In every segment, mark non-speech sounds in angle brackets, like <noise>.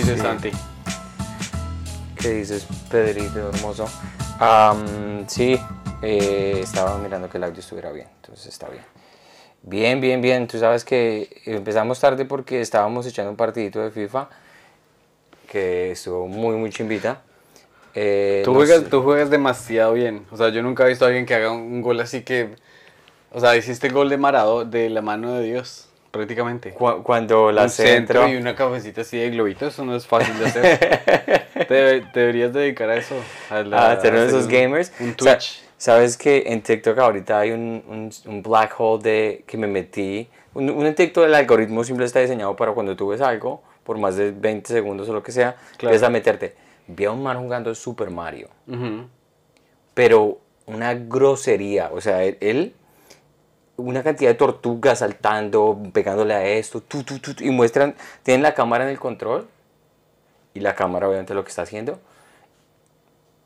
dices, Sí. Santi? ¿Qué dices, Pedrito hermoso? Am, sí, eh, estaba mirando que el audio estuviera bien, entonces está bien. Bien, bien, bien. Tú sabes que empezamos tarde porque estábamos echando un partidito de FIFA que estuvo muy, muy chimbita. Eh, Tú no juegas, sé- tú juegas demasiado bien. O sea, yo nunca he visto a alguien que haga un gol así que... O sea, hiciste el gol de Marado de la mano de Dios, prácticamente. cu- cuando la un centro centro, y una cabecita así de globito, eso no es fácil de hacer. <laughs> te, te deberías dedicar a eso. A, la- a hacer esos un- gamers. Un Twitch. Sabes que en TikTok ahorita hay un, un, un black hole de que me metí. Un, un TikTok el algoritmo simple está diseñado para cuando tú ves algo, por más de 20 segundos o lo que sea, Claro. empiezas a meterte. Vi a un man jugando Super Mario, pero una grosería. O sea, él, él- una cantidad de tortugas saltando, pegándole a esto, tu, tu, tu, y muestran, tienen la cámara en el control y la cámara obviamente lo que está haciendo.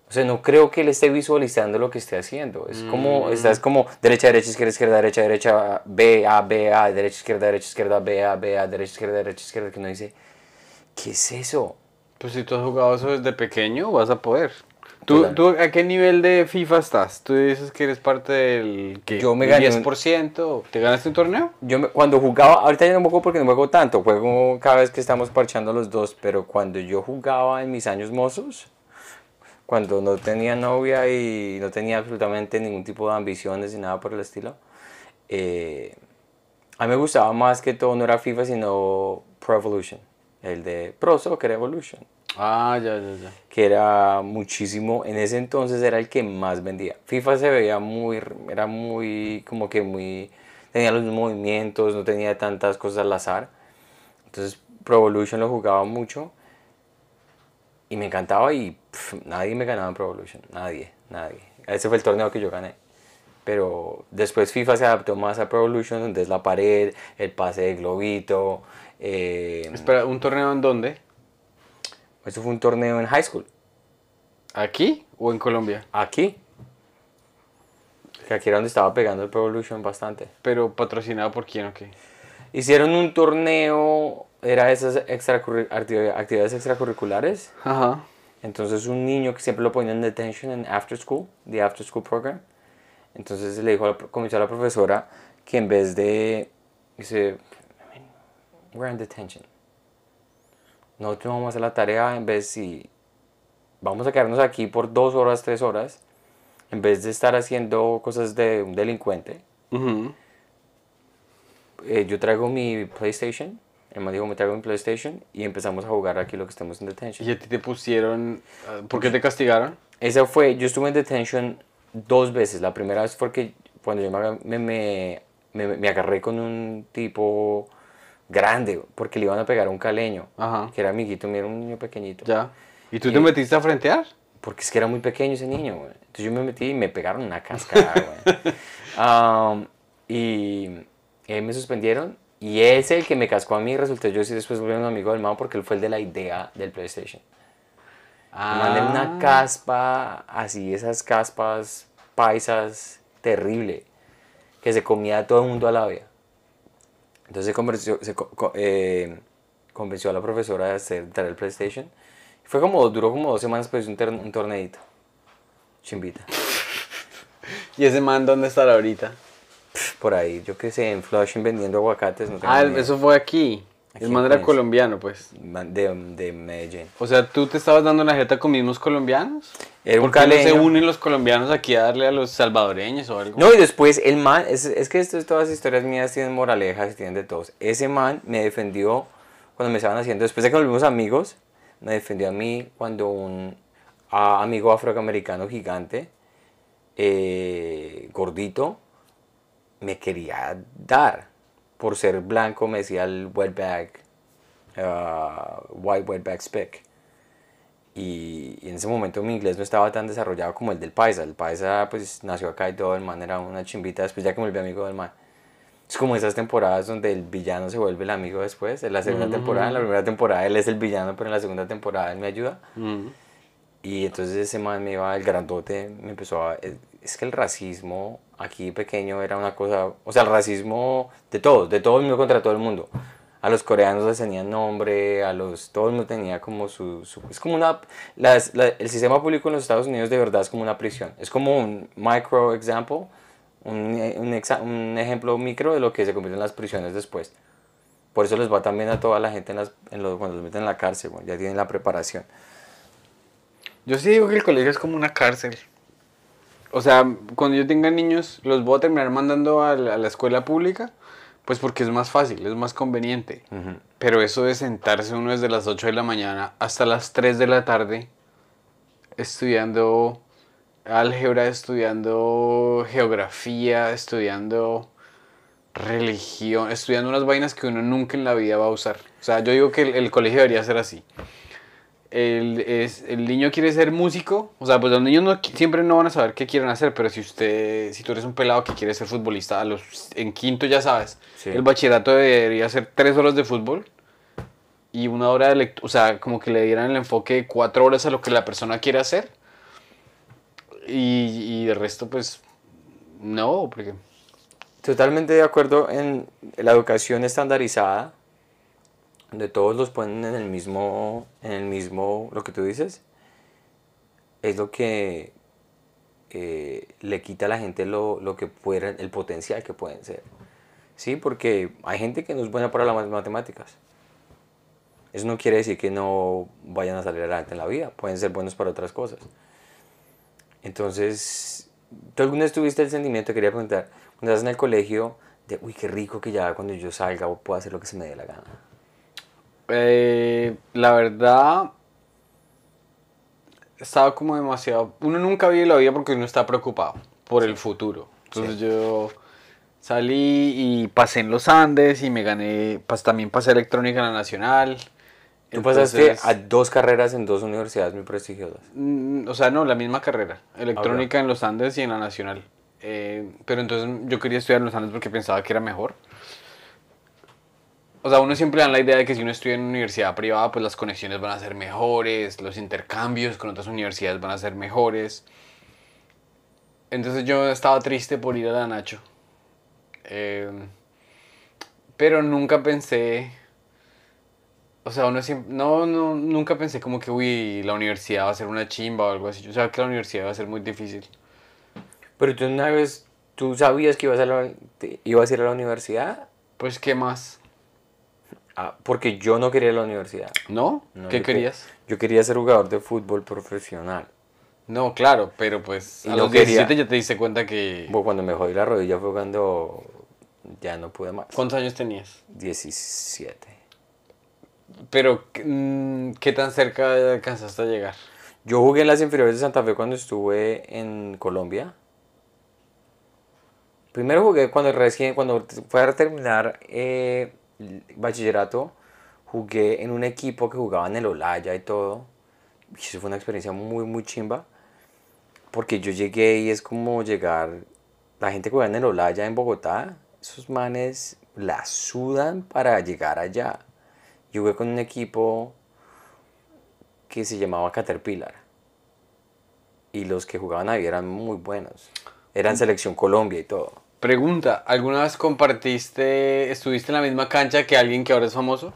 O sea, no creo que él esté visualizando lo que esté haciendo. Es como, estás como derecha, derecha, izquierda, izquierda, derecha, derecha, B, A, B, A, derecha, izquierda, derecha, izquierda, B, A, B, A, derecha, izquierda, derecha, izquierda, que uno dice, ¿qué es eso? Pues si tú has jugado eso desde pequeño, vas a poder. ¿Tú. ¿Tú a qué nivel de FIFA estás? ¿Tú dices que eres parte del ¿qué? Yo me gané un- 10%? ¿Te ganaste un torneo? Yo me- cuando jugaba, ahorita ya no juego porque no juego tanto, juego cada vez que estamos parchando los dos, pero cuando yo jugaba en mis años mozos, cuando no tenía novia y no tenía absolutamente ningún tipo de ambiciones ni nada por el estilo, eh, a mí me gustaba más que todo, no era FIFA, sino Pro Evolution, el de Pro Soccer Evolution, Ah, ya, ya, ya. que era muchísimo, en ese entonces era el que más vendía. FIFA se veía muy, era muy, como que muy, tenía los movimientos, no tenía tantas cosas al azar. Entonces Pro Evolution lo jugaba mucho y me encantaba y nadie me ganaba en Pro Evolution, nadie, nadie. Ese fue el torneo que yo gané. Pero después FIFA se adaptó más a Pro Evolution, donde es la pared, el pase de globito. eh, Espera, ¿un torneo en dónde? Eso fue un torneo en high school. ¿Aquí o en Colombia? Aquí. Que aquí era donde estaba pegando el Pro Evolution bastante. Pero patrocinado por quién o qué? Hicieron un torneo, era esas extracurri- actividades extracurriculares. Ajá. Entonces un niño que siempre lo ponían en detention en after school, the after school program. Entonces le dijo, a la, comenzó a la profesora que en vez de, dice, I mean, we're in detention. Nosotros vamos a hacer la tarea en vez si vamos a quedarnos aquí por dos horas, tres horas, en vez de estar haciendo cosas de un delincuente. Ujú. eh, yo traigo mi PlayStation, el man dijo, me traigo mi PlayStation y empezamos a jugar aquí lo que estamos en detention. ¿Y a ti te pusieron... ah, ¿Por qué te castigaron? Esa fue, yo estuve en detention dos veces. La primera vez fue que cuando yo me, me, me- me agarré con un tipo grande, porque le iban a pegar a un caleño, Ajá. que era amiguito mío, era un niño pequeñito. Ya. ¿Y tú Y- te metiste a frentear? Porque es que era muy pequeño ese niño, güey. Entonces yo me metí y me pegaron una cascada, güey. <laughs> Um, y me suspendieron. Y ese, el que me cascó a mí, resultó yo sí después volví un amigo del man porque él fue el de la idea del PlayStation. Me mandé Ah. una caspa, así, esas caspas paisas, terrible, que se comía a todo el mundo a la vez. Entonces se convenció, se eh, convenció a la profesora de hacer, traer el PlayStation. Fue como, duró como dos semanas, pues un, ter- un torneito. Chimbita. <laughs> ¿Y ese man dónde estará ahorita? Por ahí, yo qué sé, en Flushing vendiendo aguacates. No tengo Ah, idea. eso fue aquí. El man era colombiano, pues. De, de Medellín. O sea, ¿tú te estabas dando la jeta con mismos colombianos? Era un ¿Por qué no se unen los colombianos aquí a darle a los salvadoreños o algo? No, y después el man, es, es que esto, todas las historias mías tienen moralejas y tienen de todos. Ese man me defendió cuando me estaban haciendo, después de que nos volvimos amigos, me defendió a mí cuando un amigo afroamericano gigante, eh, gordito, me quería dar por ser blanco, me decía el wetback, ah, white wetback speck. Y, y en ese momento mi inglés no estaba tan desarrollado como el del paisa. El paisa pues nació acá y todo, el man era una chimbita, después ya que me volví amigo del man. Es como esas temporadas donde el villano se vuelve el amigo después. En la segunda temporada, en la primera temporada él es el villano, pero en la segunda temporada él me ayuda. Mm. Y entonces ese man me iba, el grandote, me empezó a... Es que el racismo aquí pequeño era una cosa... O sea, el racismo de todos, de todo el mundo contra todo el mundo. a los coreanos les tenían nombre, a los, todo el mundo tenía como su, su- es como una, las- la- el sistema público en los Estados Unidos de verdad es como una prisión, es como un micro example, un, un, exa- un ejemplo micro de lo que se convierte en las prisiones después. Por eso les va también a toda la gente en las, en los, cuando los meten en la cárcel, ya tienen la preparación. Yo sí digo que el colegio es como una cárcel. O sea, cuando yo tenga niños, los voy a terminar mandando a la, a la escuela pública, pues porque es más fácil, es más conveniente. Pero eso de sentarse uno desde las 8 de la mañana hasta las 3 de la tarde, estudiando álgebra, estudiando geografía, estudiando religión, estudiando unas vainas que uno nunca en la vida va a usar. O sea, yo digo que el, el colegio debería ser así el, es, el niño quiere ser músico, o sea, pues los niños no, siempre no van a saber qué quieren hacer, pero si usted, si tú eres un pelado que quiere ser futbolista, a los, en quinto ya sabes, Sí. el bachillerato debería ser tres horas de fútbol y una hora de lectura, o sea, como que le dieran el enfoque de cuatro horas a lo que la persona quiere hacer y, y de resto, pues, no, porque... Totalmente de acuerdo en la educación estandarizada, donde todos los ponen en el mismo, en el mismo, lo que tú dices, es lo que eh, le quita a la gente lo, lo que pueden, el potencial que pueden ser. Sí, porque hay gente que no es buena para las matemáticas. Eso no quiere decir que no vayan a salir adelante en la vida, pueden ser buenos para otras cosas. Entonces, ¿tú alguna vez tuviste el sentimiento, quería preguntar, cuando estás en el colegio, de, uy, qué rico que ya cuando yo salga puedo hacer lo que se me dé la gana? Eh, la verdad, estaba como demasiado. Uno nunca vive la vida porque uno está preocupado por el futuro. Entonces yo salí y pasé en los Andes y me gané. Pues también pasé electrónica en la nacional. Tú pasaste a dos carreras en dos universidades muy prestigiosas. mm, O sea, no, la misma carrera. Electrónica en los Andes y en la nacional. Eh, pero entonces yo quería estudiar en los Andes porque pensaba que era mejor. O sea, uno siempre da la idea de que si uno estudia en una universidad privada, pues las conexiones van a ser mejores, los intercambios con otras universidades van a ser mejores. Entonces yo estaba triste por ir a la Nacho. Eh, pero nunca pensé... O sea, uno siempre... No, no, nunca pensé como que, uy, la universidad va a ser una chimba o algo así. Yo sabía que la universidad va a ser muy difícil. Pero tú una vez, ¿tú sabías que ibas a, la- ibas a ir a la universidad? Pues, ¿qué más? Ah, porque yo no quería ir a la universidad. ¿No? No, ¿Qué yo que- querías? Yo quería ser jugador de fútbol profesional. No, claro, pero pues Y a no los quería. 17 ya te diste cuenta que... Bueno, cuando me jodí la rodilla fue cuando ya no pude más. ¿Cuántos años tenías? 17. Pero, mm, ¿qué tan cerca alcanzaste a llegar? Yo jugué en las inferiores de Santa Fe cuando estuve en Colombia. Primero jugué cuando recién, cuando fue a terminar eh, bachillerato, jugué en un equipo que jugaba en el Olaya y todo. Y eso fue una experiencia muy, muy chimba. Porque yo llegué y es como llegar, la gente que juega en el Olaya en Bogotá, esos manes la sudan para llegar allá. Yo jugué con un equipo que se llamaba Caterpillar. Y los que jugaban ahí eran muy buenos. Eran selección Colombia y todo. Pregunta, ¿alguna vez compartiste, estuviste en la misma cancha que alguien que ahora es famoso?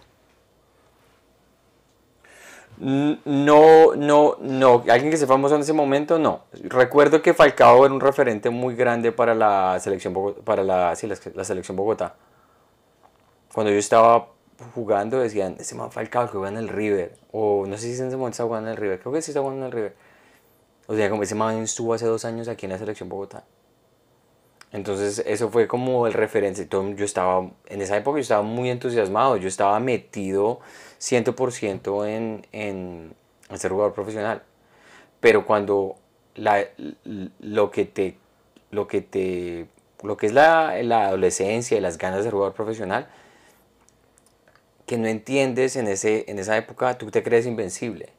No, no, no. Alguien que sea famoso en ese momento, no. Recuerdo que Falcao era un referente muy grande para la selección para la, sí, la, la selección Bogotá. Cuando yo estaba jugando decían, ese man Falcao que juega en el River. O no sé si en ese momento está jugando en el River. Creo que sí está jugando en el River. O sea, como ese man estuvo hace dos años aquí en la selección Bogotá. Entonces eso fue como el referente. Yo estaba, en esa época yo estaba muy entusiasmado, yo estaba metido 100% en, en, en ser jugador profesional. Pero cuando la, lo que te, lo que te, lo que es la, la adolescencia y las ganas de ser jugador profesional, que no entiendes en, ese, en esa época, tú te crees invencible.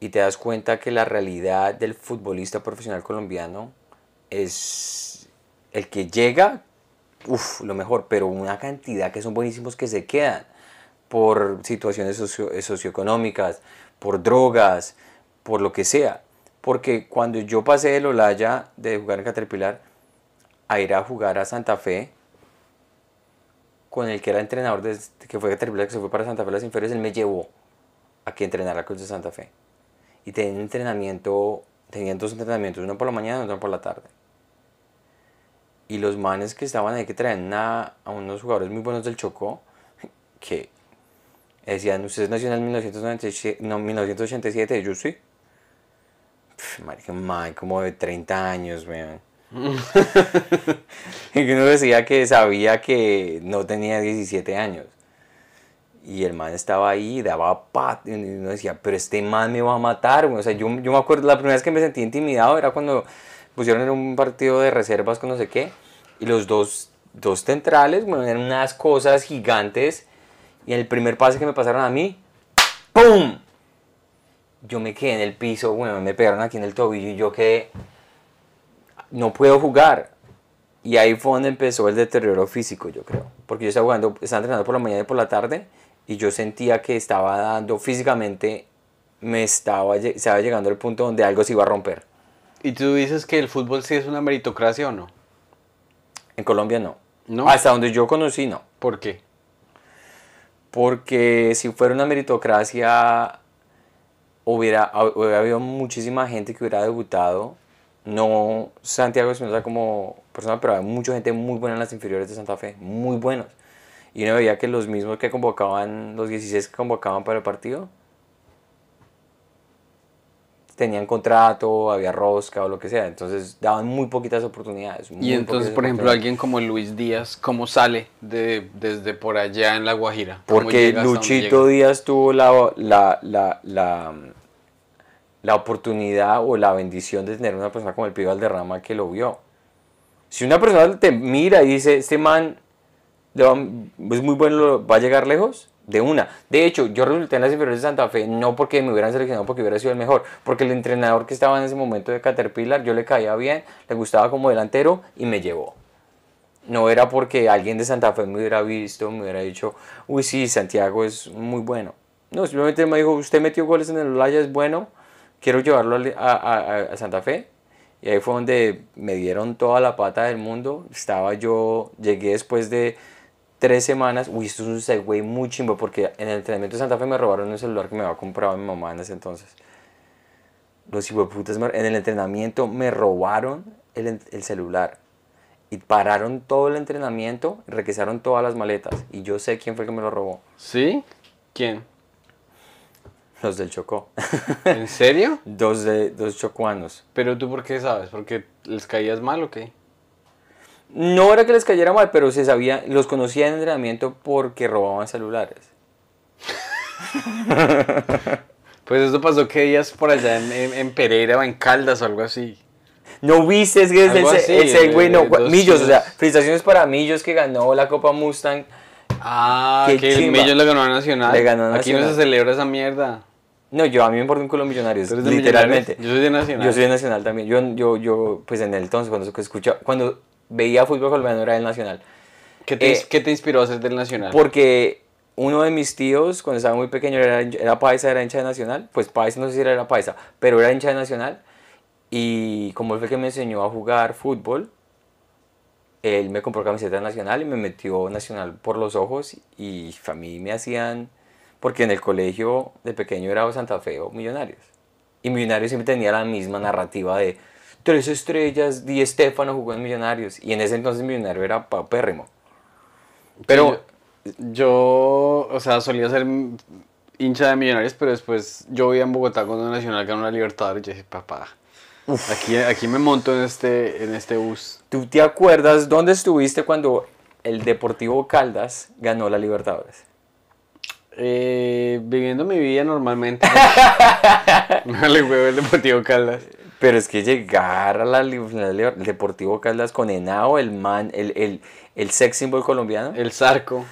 Y te das cuenta que la realidad del futbolista profesional colombiano es el que llega, uff, lo mejor, pero una cantidad que son buenísimos que se quedan por situaciones eh, socioeconómicas, por drogas, por lo que sea. Porque cuando yo pasé del Olaya de jugar en Caterpillar a ir a jugar a Santa Fe, con el que era entrenador, de, que fue Caterpillar, que se fue para Santa Fe las inferiores, él me llevó a que entrenara Cruz de Santa Fe. Y tenía un entrenamiento, tenían dos entrenamientos, uno por la mañana y otro por la tarde. Y los manes que estaban ahí, que traían a, a unos jugadores muy buenos del Chocó, <laughs> que decían, ustedes nació en 1997, no, 1987, yo sí. Marica, man, como de 30 años, weón. <laughs> y uno decía que sabía que no tenía 17 años. Y el man estaba ahí, daba pat, y uno decía, pero este man me va a matar. weón. O sea, yo, yo me acuerdo, la primera vez que me sentí intimidado era cuando pusieron en un partido de reservas con no sé qué. Y los dos, dos centrales, bueno, eran unas cosas gigantes. Y en el primer pase que me pasaron a mí, ¡pum! Yo me quedé en el piso, bueno, me pegaron aquí en el tobillo y yo quedé, no puedo jugar. Y ahí fue donde empezó el deterioro físico, yo creo. Porque yo estaba jugando, estaba entrenando por la mañana y por la tarde y yo sentía que estaba dando físicamente, me estaba, estaba llegando al punto donde algo se iba a romper. ¿Y tú dices que el fútbol sí es una meritocracia o no? En Colombia no. No. Hasta donde yo conocí, no. ¿Por qué? Porque si fuera una meritocracia, hubiera, hubiera habido muchísima gente que hubiera debutado. No Santiago Espinosa como persona, pero hay mucha gente muy buena en las inferiores de Santa Fe, muy buenos. Y uno veía que los mismos que convocaban, los 16 que convocaban para el partido, tenían contrato, había rosca o lo que sea. Entonces daban muy poquitas oportunidades. muy Y entonces, por ejemplo, alguien como Luis Díaz, ¿cómo sale de, desde por allá en La Guajira? ¿Cómo Porque Luchito? Díaz tuvo la, la, la, la, la oportunidad o la bendición de tener una persona como el Pío Valderrama que lo vio. Si una persona te mira y dice, este man es muy bueno, va a llegar lejos, de una. De hecho, yo resulté en las inferiores de Santa Fe no porque me hubieran seleccionado porque hubiera sido el mejor, porque el entrenador que estaba en ese momento de Caterpillar, yo le caía bien, le gustaba como delantero y me llevó. No era porque alguien de Santa Fe me hubiera visto, me hubiera dicho, uy, sí, Santiago es muy bueno. No, simplemente me dijo, usted metió goles en el Olaya, es bueno, quiero llevarlo a, a- a Santa Fe. Y ahí fue donde me dieron toda la pata del mundo. Estaba yo, llegué después de tres semanas. Uy, esto es un segue muy chimbo porque en el entrenamiento de Santa Fe me robaron un celular que me había comprado mi mamá en ese entonces. Los hijueputas en el entrenamiento me robaron el, el celular. Y pararon todo el entrenamiento, requisaron todas las maletas. Y yo sé quién fue el que me lo robó. ¿Sí? ¿Quién? Los del Chocó. ¿En serio? <laughs> dos, de, dos chocuanos. ¿Pero tú por qué sabes? ¿Porque les caías mal o qué? No era que les cayera mal, pero se sabía, los conocía en entrenamiento porque robaban celulares. <laughs> Pues eso pasó que días por allá en, en- en Pereira o en Caldas o algo así. No viste, es que es Algo así, no, dos Millos, o sea, felicitaciones para Millos que ganó la Copa Mustang. Ah, Qué que el chimba. Millo le ganó a Nacional. Le ganó a Aquí no Nacional. se celebra esa mierda. No, yo a mí me importa un culo millonarios, ¿Tú eres de literalmente. Millonarios? Yo soy de Nacional. Yo soy de Nacional también. Yo, yo, yo, pues en el entonces, cuando escuchaba, cuando veía fútbol colombiano era el Nacional. ¿Qué te, Eh, qué te inspiró a ser del Nacional? Porque uno de mis tíos, cuando estaba muy pequeño, era, era paisa, era hincha de Nacional. Pues paisa, no sé si era paisa, pero era hincha de Nacional. Y como él fue el que me enseñó a jugar fútbol, él me compró camiseta Nacional y me metió Nacional por los ojos. Y a mí me hacían, porque en el colegio de pequeño era Santa Fe o Millonarios. Y Millonarios siempre tenía la misma narrativa de tres estrellas, Di Estefano jugó en Millonarios. Y en ese entonces Millonario era papérrimo. Pero... yo, yo, o sea, solía ser hincha de Millonarios, pero después yo vivía en Bogotá cuando Nacional ganó la Libertadores y yo dije, papá, aquí, aquí me monto en este, en este bus. ¿Tú te acuerdas dónde estuviste cuando el Deportivo Caldas ganó la Libertadores? Eh, viviendo mi vida normalmente. <laughs> <laughs> no le juego el Deportivo Caldas. Pero es que llegar a la, Deportivo Caldas con Henao, el man, el, el, el sex symbol colombiano. El Zarco.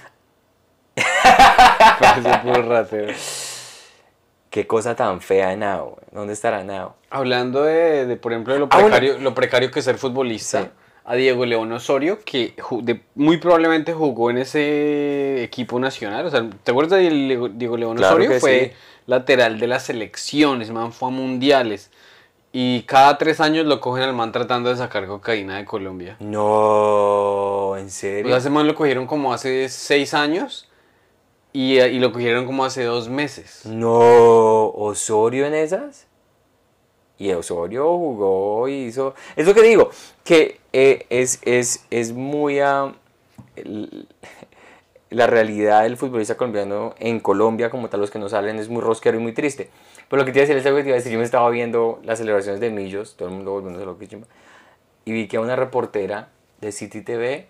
<laughs> Qué cosa tan fea Henao. ¿Dónde estará Henao? Hablando de, de, por ejemplo, de lo Ah, bueno. precario, lo precario que es ser futbolista, Sí. a Diego León Osorio, que de- muy probablemente jugó en ese equipo nacional. O sea, ¿te acuerdas de Diego, León Claro Osorio? Fue sí. lateral de las selecciones, man, fue a mundiales. Y cada tres años lo cogen al man tratando de sacar cocaína de Colombia. No, ¿en Pues serio? a ese man lo cogieron como hace seis años y, y lo cogieron como hace dos meses. No, Osorio en esas. Y Osorio jugó y hizo. Es lo que digo, que eh, es, es, es muy. el- la realidad del futbolista colombiano en Colombia, como tal, los que no salen, es muy rosquero y muy triste. Pero lo que te iba a decir es algo que te iba a decir. Yo me estaba viendo las celebraciones de Millos, todo el mundo volviéndose loco, y vi que a una reportera de City TV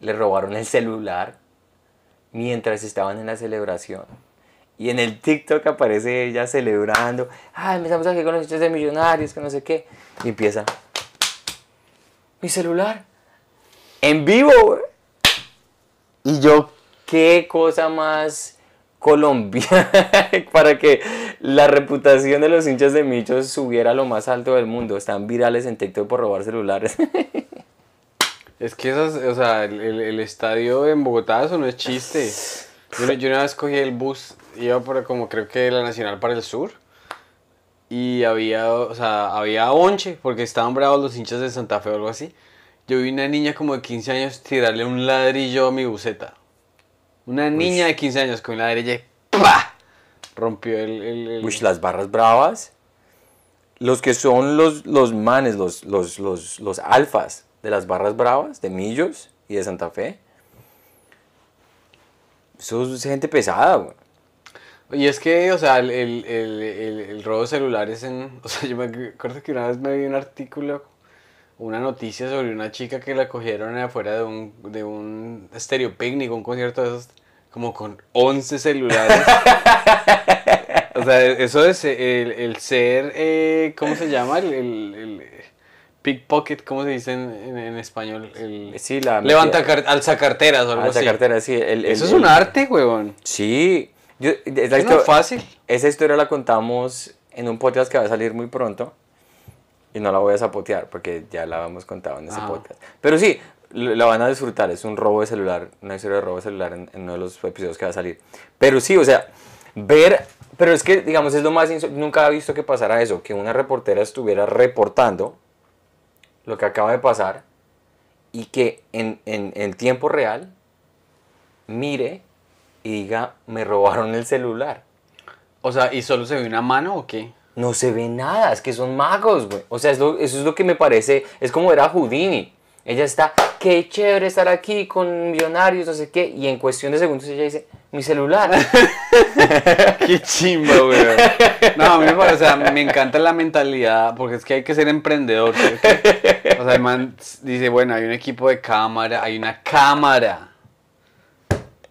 le robaron el celular mientras estaban en la celebración. Y en el TikTok aparece ella celebrando. Ay, me estamos aquí con los hechos de millonarios, que no sé qué. Y empieza. Mi celular. En vivo, güey. Y yo, qué cosa más colombiana <laughs> para que la reputación de los hinchas de Michos subiera a lo más alto del mundo. Están virales en TikTok por robar celulares. <laughs> Es que esas, o sea, el estadio en Bogotá, eso no es chiste. Yo, yo una vez cogí el bus, iba por como creo que la Nacional para el Sur. Y había, o sea, había onche, porque estaban bravos los hinchas de Santa Fe o algo así. Yo vi una niña como de 15 años tirarle un ladrillo a mi buceta. Una niña de 15 años con ladrillo y ¡pah! Rompió el... el- las barras bravas. Los que son los, los manes, los, los, los, los alfas de las barras bravas, de Millos y de Santa Fe. Eso es gente pesada, güey. Y es que, o sea, el, el, el, el- el robo de celulares en... <laughs> O sea, yo me acuerdo que una vez me vi un artículo, una noticia sobre una chica que la cogieron afuera de un, de un estéreo picnic, un concierto de esos, como con 11 celulares. o sea, eso es el, el ser, eh, ¿cómo se llama? El, el, el pickpocket, ¿cómo se dice en, en- en español? El, Sí, la levanta car- alzacarteras o algo Alza así. cartera, sí. Eso es un arte, huevón. Sí. Yo, esa, Eso no es fácil. esa historia la contamos en un podcast que va a salir muy pronto. Y no la voy a zapotear porque ya la hemos contado en ese Ah. podcast. Pero sí, la van a disfrutar. Es un robo de celular, una historia de robo de celular en, en uno de los episodios que va a salir. Pero sí, o sea, ver. Pero es que, digamos, es lo más. Nunca he visto que pasara eso, que una reportera estuviera reportando lo que acaba de pasar y que en, en, en tiempo real mire y diga, me robaron el celular. O sea, ¿y solo se ve una mano o qué? No se ve nada, es que son magos, güey. O sea, es eso es lo que me parece, es como era Houdini. Ella está, qué chévere estar aquí con millonarios, no sé qué, y en cuestión de segundos ella dice, mi celular. <laughs> Qué chimba, güey. No, a mí me parece, o sea, me encanta la mentalidad, porque es que hay que ser emprendedor. O sea, el man dice, bueno, hay un equipo de cámara, hay una cámara.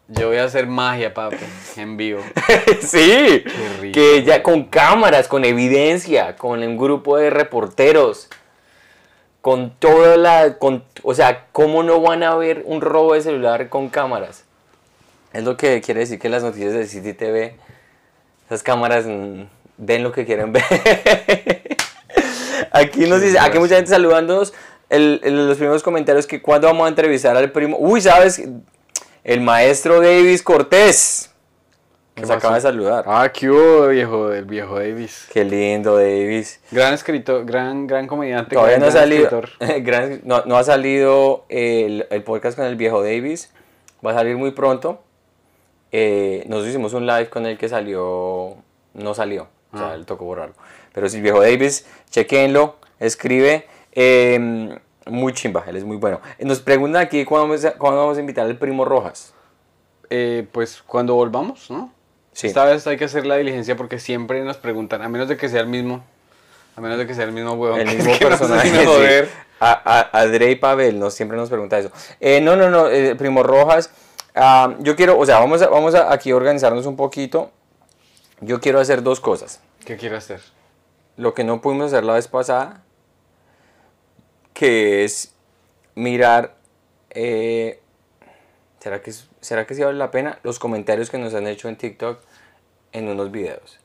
Yo voy a hacer magia, papi, en vivo. <laughs> sí, rico, que ella con cámaras, con evidencia, con un grupo de reporteros, con toda la, con, o sea, ¿cómo no van a ver un robo de celular con cámaras? Es lo que quiere decir que las noticias de City TV, esas cámaras mm, ven lo que quieren <laughs> ver. aquí nos dice, aquí mucha gente saludándonos. El, el- los primeros comentarios que cuando vamos a entrevistar al primo. Uy, ¿sabes? El maestro Davis Cortés. Nos pasó? acaba de saludar. Ah, qué hubo, viejo, el viejo Davis. Qué lindo, Davis. Gran escritor, gran, gran comediante. Todavía no ha salido, <laughs> gran- no, no ha salido el, el podcast con el viejo Davis. Va a salir muy pronto. Eh, nosotros hicimos un live con el que salió, no salió, o sea, Ah. le tocó borrarlo. Pero si el viejo Davis, chequenlo, escribe. eh, muy chimba, él es muy bueno. Nos preguntan aquí cuándo vamos a, cuándo vamos a invitar al primo Rojas. Eh, pues cuando volvamos, ¿no? Sí. Esta vez hay que hacer la diligencia porque siempre nos preguntan, a menos de que sea el mismo, a menos de que sea el mismo huevón. El mismo <laughs> no personaje. me sí. A, a, Adre y Pavel nos, siempre nos pregunta eso. Eh, no, no, no, eh, Primo Rojas. ah, yo quiero, o sea, vamos a, vamos a aquí organizarnos un poquito. Yo quiero hacer dos cosas. ¿Qué quiero hacer? Lo que no pudimos hacer la vez pasada, que es mirar. eh, ¿será, que, ¿Será que sí vale la pena? Los comentarios que nos han hecho en TikTok en unos videos.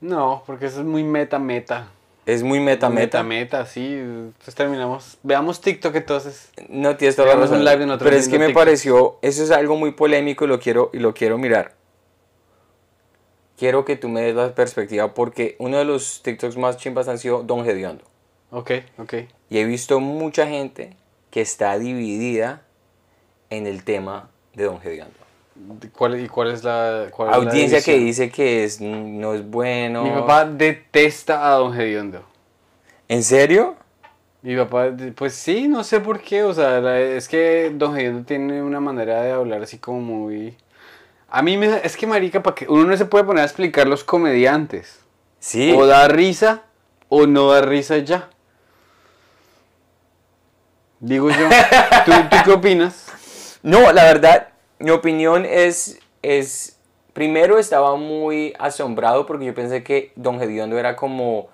No, porque eso es muy meta, meta. Es muy meta, Meta, meta. meta, sí. Entonces terminamos. Veamos TikTok entonces. No tienes toda la razón. live nosotros Pero es que me TikTok. pareció, eso es algo muy polémico y lo quiero, y lo quiero mirar. quiero que tú me des la perspectiva porque uno de los TikToks más chimbas han sido Don Gediondo. Ok, ok. Y he visto mucha gente que está dividida en el tema de Don Gediondo. ¿Cuál, ¿Y cuál es la cuál es la Audiencia que dice que es, no es bueno. Mi papá detesta a Don Gediondo. ¿En serio? Mi papá, pues sí, no sé por qué, o sea, la- es que Don Gediondo tiene una manera de hablar así como muy... A mí me... Es que, marica, para que uno no se puede poner a explicar los comediantes. Sí. O da risa o no da risa ya. Digo yo. ¿Tú, qué opinas? No, la verdad, mi opinión es, es, primero estaba muy asombrado porque yo pensé que Don Gediondo era como,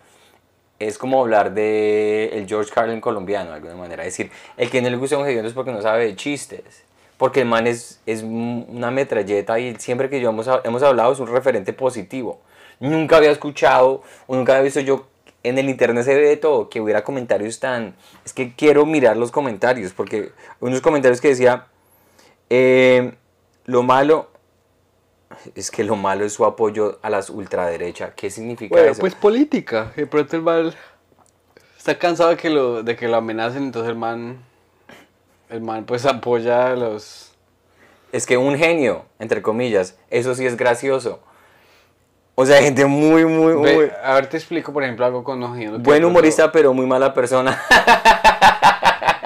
es como hablar de el George Carlin colombiano, de alguna manera. Es decir, el que no le gusta Don Gediondo es porque no sabe de chistes. Porque el man es, es una metralleta y siempre que yo hemos, hemos hablado es un referente positivo. Nunca había escuchado o nunca había visto yo en el internet se ve de todo, que hubiera comentarios tan... Es que quiero mirar los comentarios porque unos comentarios que decía... Eh, lo malo es que lo malo es su apoyo a las ultraderecha. ¿Qué significa Bueno, eso? pues política. De pronto el mal está cansado de que lo, de que lo amenacen, entonces el man, el man pues apoya a los... Es que un genio, entre comillas, eso sí es gracioso. O sea, gente muy, muy, muy... A ver, te explico, por ejemplo, algo con Don Gediondo que Buen humorista, pero muy mala persona. <laughs>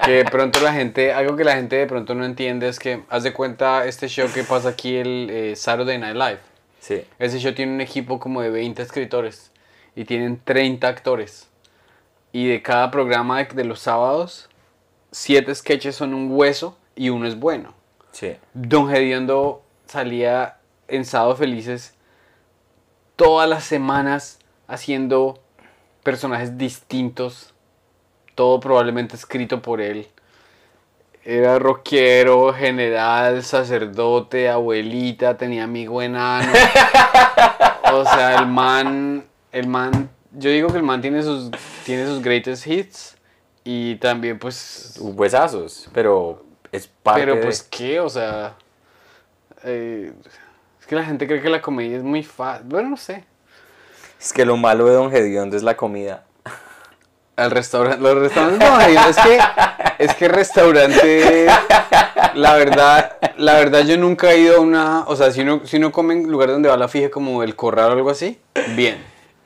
Que de pronto la gente, algo que la gente de pronto no entiende es que, haz de cuenta este show que pasa aquí, el eh, Saturday Night Live. sí. Ese show tiene un equipo como de 20 escritores y tienen 30 actores. Y de cada programa de, de los sábados, 7 sketches son un hueso y uno es bueno. Sí. Don Gediondo salía en Sábado Felices todas las semanas haciendo personajes distintos, todo probablemente escrito por él. Era rockero, general, sacerdote, abuelita, tenía amigo enano. <laughs> o sea, el man, el man, yo digo que el man tiene sus, tiene sus greatest hits y también pues Huesazos, pero es parte pero de- pues qué, o sea, eh, que la gente cree que la comedia es muy fácil. Bueno, no sé. Es que lo malo de Don Gediondo es la comida. Al restaurante, los restaurantes no, es que es que restaurante la verdad, la verdad yo nunca he ido a una, o sea, si uno si uno come en lugares donde va la fija como el corral o algo así, bien.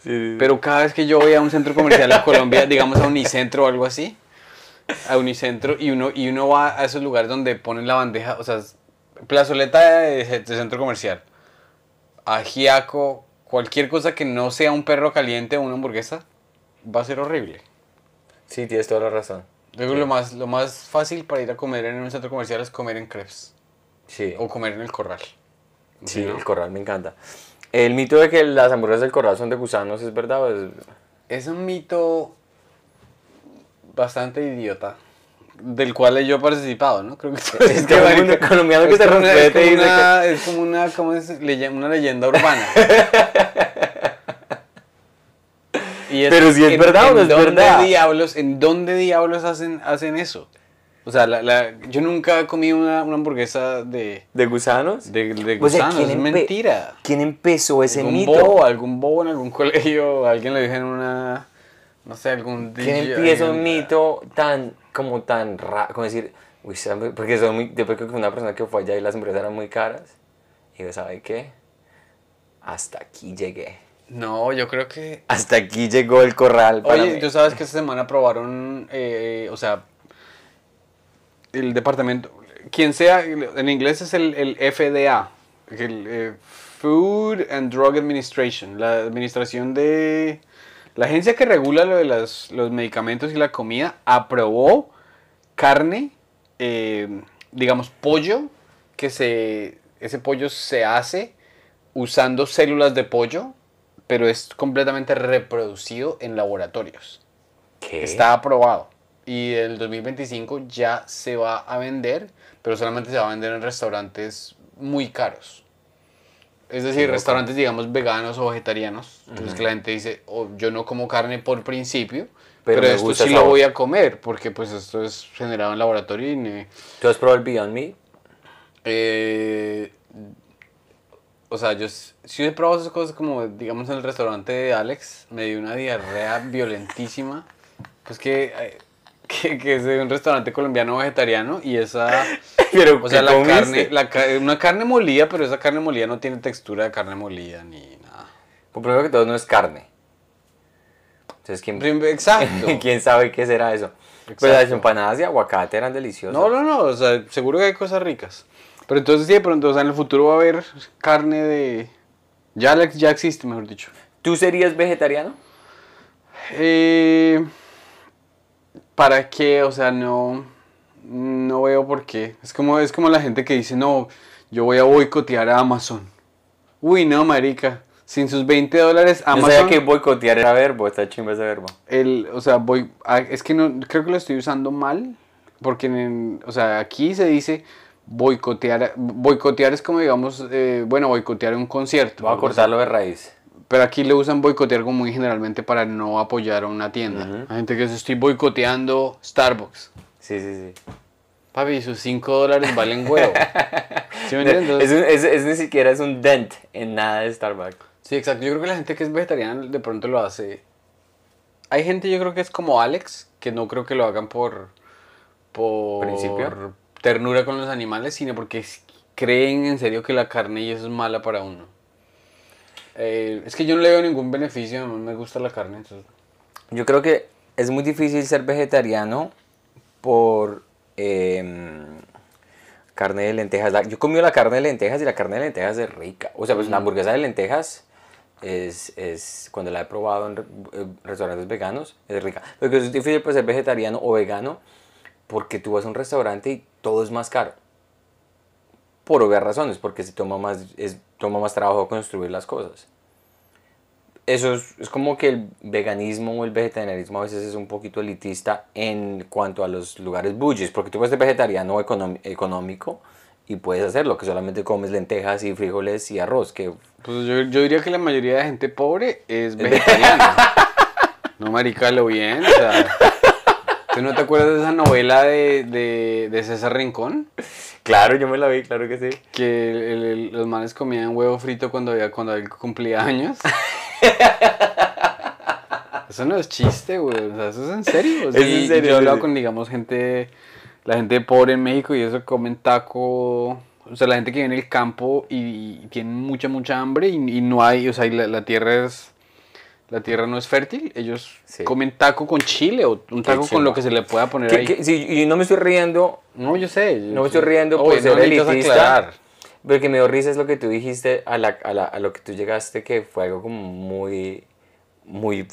Pero cada vez que yo voy a un centro comercial en Colombia, digamos a Unicentro o algo así, a Unicentro y uno y uno va a esos lugares donde ponen la bandeja, o sea, plazoleta de, de centro comercial, ajiaco, cualquier cosa que no sea un perro caliente o una hamburguesa, va a ser horrible. Sí, tienes toda la razón. Lo más, lo más fácil para ir a comer en un centro comercial es comer en crepes Sí. o comer en el corral. Sí, ¿no? el corral me encanta. El mito de que las hamburguesas del corral son de gusanos, ¿es verdad? es- Es un mito bastante idiota, del cual yo he participado, ¿no? Creo que <laughs> Es que un colombiano que es se como una- es respete como y una- es como una, ¿cómo es? Leye- una leyenda urbana. <laughs> Y Pero si es ¿en- verdad o no es dónde verdad? Diablos, ¿En dónde diablos hacen, hacen eso? O sea, la, la- yo nunca he comido una, una hamburguesa de, ¿De gusanos? de, de O sea, gusanos, ¿quién es empe- mentira. ¿Quién empezó ese algún mito? bobo, algún bobo en algún colegio, alguien lo dijo en una, no sé, algún ¿Quién empieza un mito tan, como tan raro, como decir, uy, porque son muy, yo creo que una persona que fue allá y las hamburguesas eran muy caras. Y yo, ¿sabe qué? Hasta aquí llegué. No, yo creo que... Hasta aquí llegó el corral para Oye, mí. tú sabes que esta semana aprobaron, eh, o sea, el departamento, quien sea, en inglés es el, el FDA, el eh, Food and Drug Administration, la administración de... La agencia que regula lo de las- los medicamentos y la comida aprobó carne, eh, digamos pollo, que se, ese pollo se hace usando células de pollo, pero es completamente reproducido en laboratorios. ¿Qué? Está aprobado. Y el 2025 ya se va a vender, pero solamente se va a vender en restaurantes muy caros. Es decir, restaurantes, digamos, veganos o vegetarianos. Entonces que la gente dice, "Oh, yo no como carne por principio, Pero pero, esto sí lo sabor". voy a comer, porque pues esto es generado en laboratorio y... ne- ¿Tú has probado el Beyond Meat? eh, o sea, yo sí he probado esas cosas como, digamos, en el restaurante de Alex, me dio una diarrea violentísima. Pues que, eh, que, que es de un restaurante colombiano vegetariano y esa... <laughs> Pero, O sea, ¿qué la comiste? carne, la, una carne molida, pero esa carne molida no tiene textura de carne molida ni nada. Pues primero que todo no es carne. Entonces, ¿quién, Exacto. <laughs> ¿quién sabe qué será eso? Pues las Exacto. empanadas de aguacate eran deliciosas. No, no, no, o sea, seguro que hay cosas ricas. Pero entonces sí, de pronto, o sea, en el futuro va a haber carne de... Ya, ya existe, mejor dicho. ¿Tú serías vegetariano? Eh, ¿Para qué? O sea, no, no veo por qué. Es como, es como la gente que dice, no, yo voy a boicotear a Amazon. Uy, no, marica. Sin sus 20 dólares, Yo Amazon... sabía que boicotear era verbo, está chimba ese verbo. el, o sea, voy, a- es que no, creo que lo estoy usando mal, porque, en- o sea, aquí se dice boicotear, boicotear es como, digamos, eh, bueno, boicotear un concierto. Voy a cortarlo de raíz. Pero aquí le usan boicotear como muy generalmente para no apoyar a una tienda. Ujú. Hay gente que dice, estoy boicoteando Starbucks. Sí, sí, sí. Papi, sus 5 dólares valen huevo. <laughs> ¿Sí me entiendes? Es, es- es ni siquiera es un dent en nada de Starbucks. Sí, exacto. Yo creo que la gente que es vegetariana de pronto lo hace. Hay gente, yo creo que es como Alex, que no creo que lo hagan por. por ¿Principio? ternura con los animales, sino porque creen en serio que la carne y eso es mala para uno. Eh, es que yo no le veo ningún beneficio, no me gusta la carne. entonces- Yo creo que es muy difícil ser vegetariano por em, carne de lentejas. La- Yo comí la carne de lentejas y la carne de lentejas es rica. O sea, pues la hamburguesa de lentejas es, es cuando la he probado en re- eh, restaurantes veganos, es rica. Pero que es difícil pues, ser vegetariano o vegano porque tú vas a un restaurante y todo es más caro. Por obvias razones, porque se toma más, es, toma más trabajo construir las cosas eso es, es como que el veganismo o el vegetarianismo a veces es un poquito elitista en cuanto a los lugares bullies, porque tú puedes ser vegetariano económico y puedes hacerlo, que solamente comes lentejas y frijoles y arroz, que Pues yo, yo diría que la mayoría de gente pobre es vegetariana. <laughs> no, marica, lo bien. O sea, ¿tú no te acuerdas de esa novela de, de, de César Rincón? Claro, yo me la vi, claro que sí. Que el- el- los manes comían huevo frito cuando, había, cuando él cumplía años. <laughs> Eso no es chiste, güey. O sea, eso es en serio. Es en serio, Yo he hablado con, digamos, gente, la gente pobre en México y eso comen taco. O sea, la gente que vive en el campo y, y tienen mucha, mucha hambre y, y no hay, o sea, y la, la tierra es. La tierra no es fértil, ellos Sí. comen taco con chile o un taco con lo que se le pueda poner Que- ahí. que- sí, y no me estoy riendo, No, yo sé. no me estoy riendo por Oye, ser no elitista, pero que me dio risa es lo que tú dijiste a, la, a, la- a lo que tú llegaste, que fue algo como muy, muy...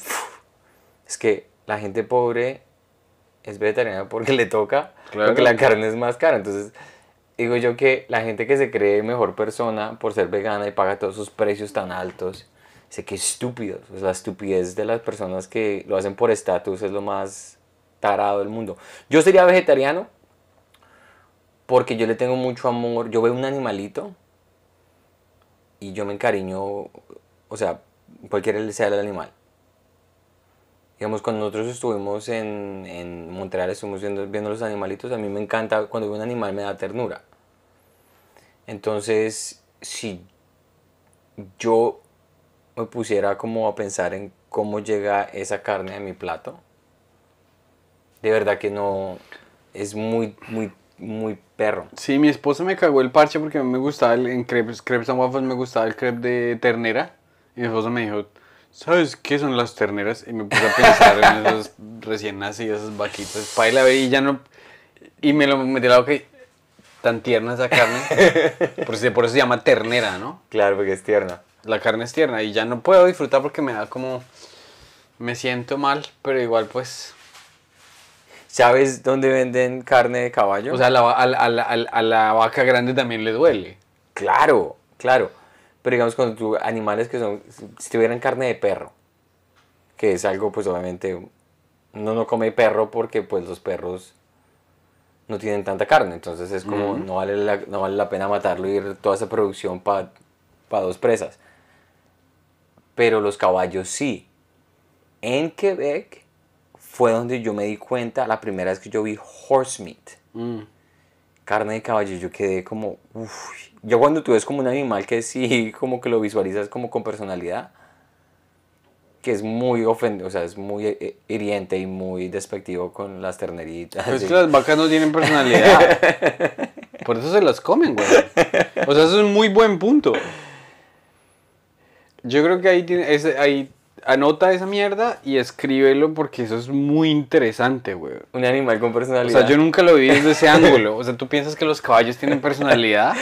Es que la gente pobre es vegetariana porque le toca, Claro. porque la carne es más cara. Entonces, digo yo que la gente que se cree mejor persona por ser vegana y paga todos esos precios tan altos, sé que estúpidos. Sea, la estupidez de las personas que lo hacen por estatus es lo más tarado del mundo. Yo sería vegetariano porque yo le tengo mucho amor. Yo veo un animalito y yo me encariño, o sea, cualquiera sea el animal. Digamos, cuando nosotros estuvimos en, Montreal, estuvimos viendo los animalitos, a mí me encanta, cuando veo un animal me da ternura. Entonces, si yo me pusiera como a pensar en cómo llega esa carne a mi plato, de verdad que no, es muy, muy, muy perro. Sí, mi esposa me cagó el parche porque a mí me gustaba el, en crepes, crepes and waffles me gustaba el crepe de ternera. Y mi esposa me dijo, ¿sabes qué son las terneras? Y me puse a pensar en <laughs> esas recién nacidas, esas vaquitas. Pa' y la y ya no... Y me lo metí al lado que tan tierna esa carne. <laughs> Por eso, por eso se llama ternera, ¿no? Claro, porque es tierna. La carne es tierna y ya no puedo disfrutar porque me da como... Me siento mal, pero igual pues... ¿Sabes dónde venden carne de caballo? O sea, a la, a la- a la- a la- vaca grande también le duele. claro, claro. Pero digamos, cuando tú, animales que son, si tuvieran carne de perro, que es algo, pues obviamente, uno no come perro porque pues los perros no tienen tanta carne, entonces es como, no, vale la, no vale la pena matarlo y ir toda esa producción para dos presas. Pero los caballos sí. En Quebec fue donde yo me di cuenta la primera vez que yo vi horse meat. Mm. carne de caballo, yo quedé como, uff. Yo cuando tú ves como un animal que sí, <laughs> como que lo visualizas como con personalidad, que es muy ofendido, o sea, es muy eh, hiriente y muy despectivo con las terneritas. Pero es y- que las vacas no tienen personalidad. <laughs> Por eso se las comen, güey. O sea, eso es un muy buen punto. Yo creo que ahí, tiene, ese, ahí anota esa mierda y escríbelo porque eso es muy interesante, güey. Un animal con O personalidad. sea, yo nunca lo vi desde ese <laughs> ángulo. O sea, tú piensas que los caballos tienen personalidad.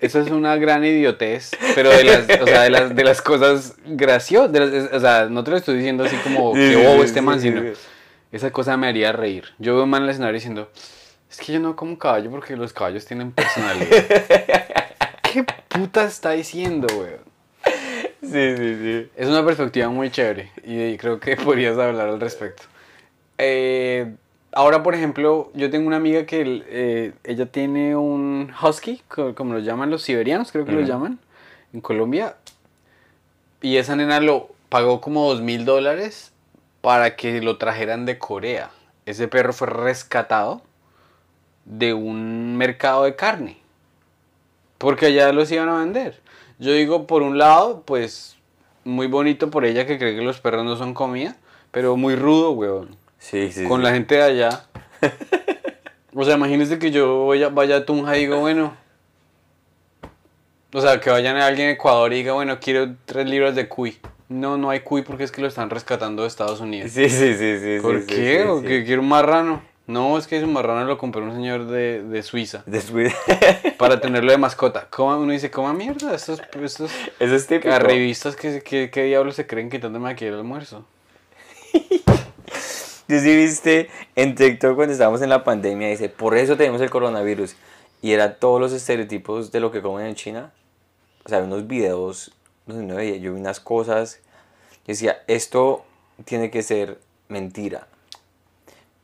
Eso es una gran idiotez. Pero de las, o sea, de las, de las cosas graciosas. de las- o sea, no te lo estoy diciendo así como que bobo sí, este man, sino esa cosa me haría reír. Yo veo un man en el escenario diciendo, es que yo no como caballo porque los caballos tienen personalidad. <laughs> ¿Qué puta está diciendo, güey? Sí, sí, sí. Es una perspectiva muy chévere y creo que <laughs> podrías hablar al respecto. Eh, ahora, por ejemplo, yo tengo una amiga que eh, ella tiene un husky, co- como lo llaman los siberianos, creo que lo llaman, en Colombia. Y esa nena lo pagó como dos mil dólares para que lo trajeran de Corea. Ese perro fue rescatado de un mercado de carne. Porque allá los iban a vender. Yo digo, por un lado, pues muy bonito por ella que cree que los perros no son comida, pero muy rudo, weón. Sí, sí. Con sí. la gente de allá. <laughs> o sea, imagínese que yo vaya, vaya a Tunja y digo, bueno. O sea, que vayan a alguien en Ecuador y diga, bueno, quiero tres libras de cuy. No, no hay cuy porque es que lo están rescatando de Estados Unidos. Sí, sí, sí, sí. ¿Por sí, qué? sí, ¿O que quiero un marrano? No, es que ese marrano lo compró un señor de, de Suiza Después. <laughs> para tenerlo de mascota. Coma, uno dice, coma mierda, estos, estos Eso es típico. revistas que, que, que diablos se creen quitándome aquí el almuerzo. <laughs> Yo sí viste en TikTok cuando estábamos en la pandemia, dice, por eso tenemos el coronavirus. Y era todos los estereotipos de lo que comen en China. O sea, unos videos yo vi unas cosas. Yo decía, esto tiene que ser mentira.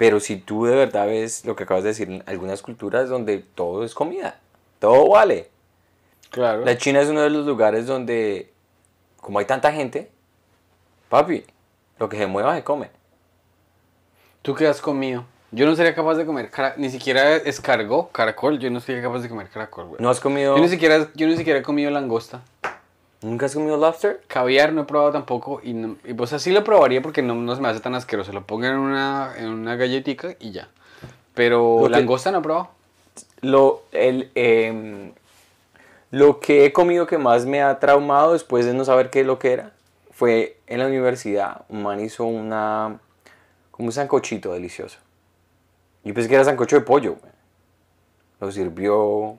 Pero si tú de verdad ves lo que acabas de decir, en algunas culturas donde todo es comida, todo vale. Claro. La China es uno de los lugares donde, como hay tanta gente, papi, lo que se mueva se come. ¿Tú qué has comido? Yo no sería capaz de comer ni siquiera escargó, caracol, yo no sería capaz de comer caracol, güey. ¿No has comido? Yo ni siquiera, yo ni siquiera he comido langosta. ¿Nunca has comido lobster? Caviar no he probado tampoco y, no- y pues así lo probaría porque no, no se me hace tan asqueroso. Lo pongo en una, en una galletica y ya. Pero Lo que- langosta no he probado. Lo, el, em, lo que he comido que más me ha traumado después de no saber qué es lo que era fue en la universidad. Un man hizo una. como un sancochito delicioso. Yo pensé que era sancocho de pollo. Lo sirvió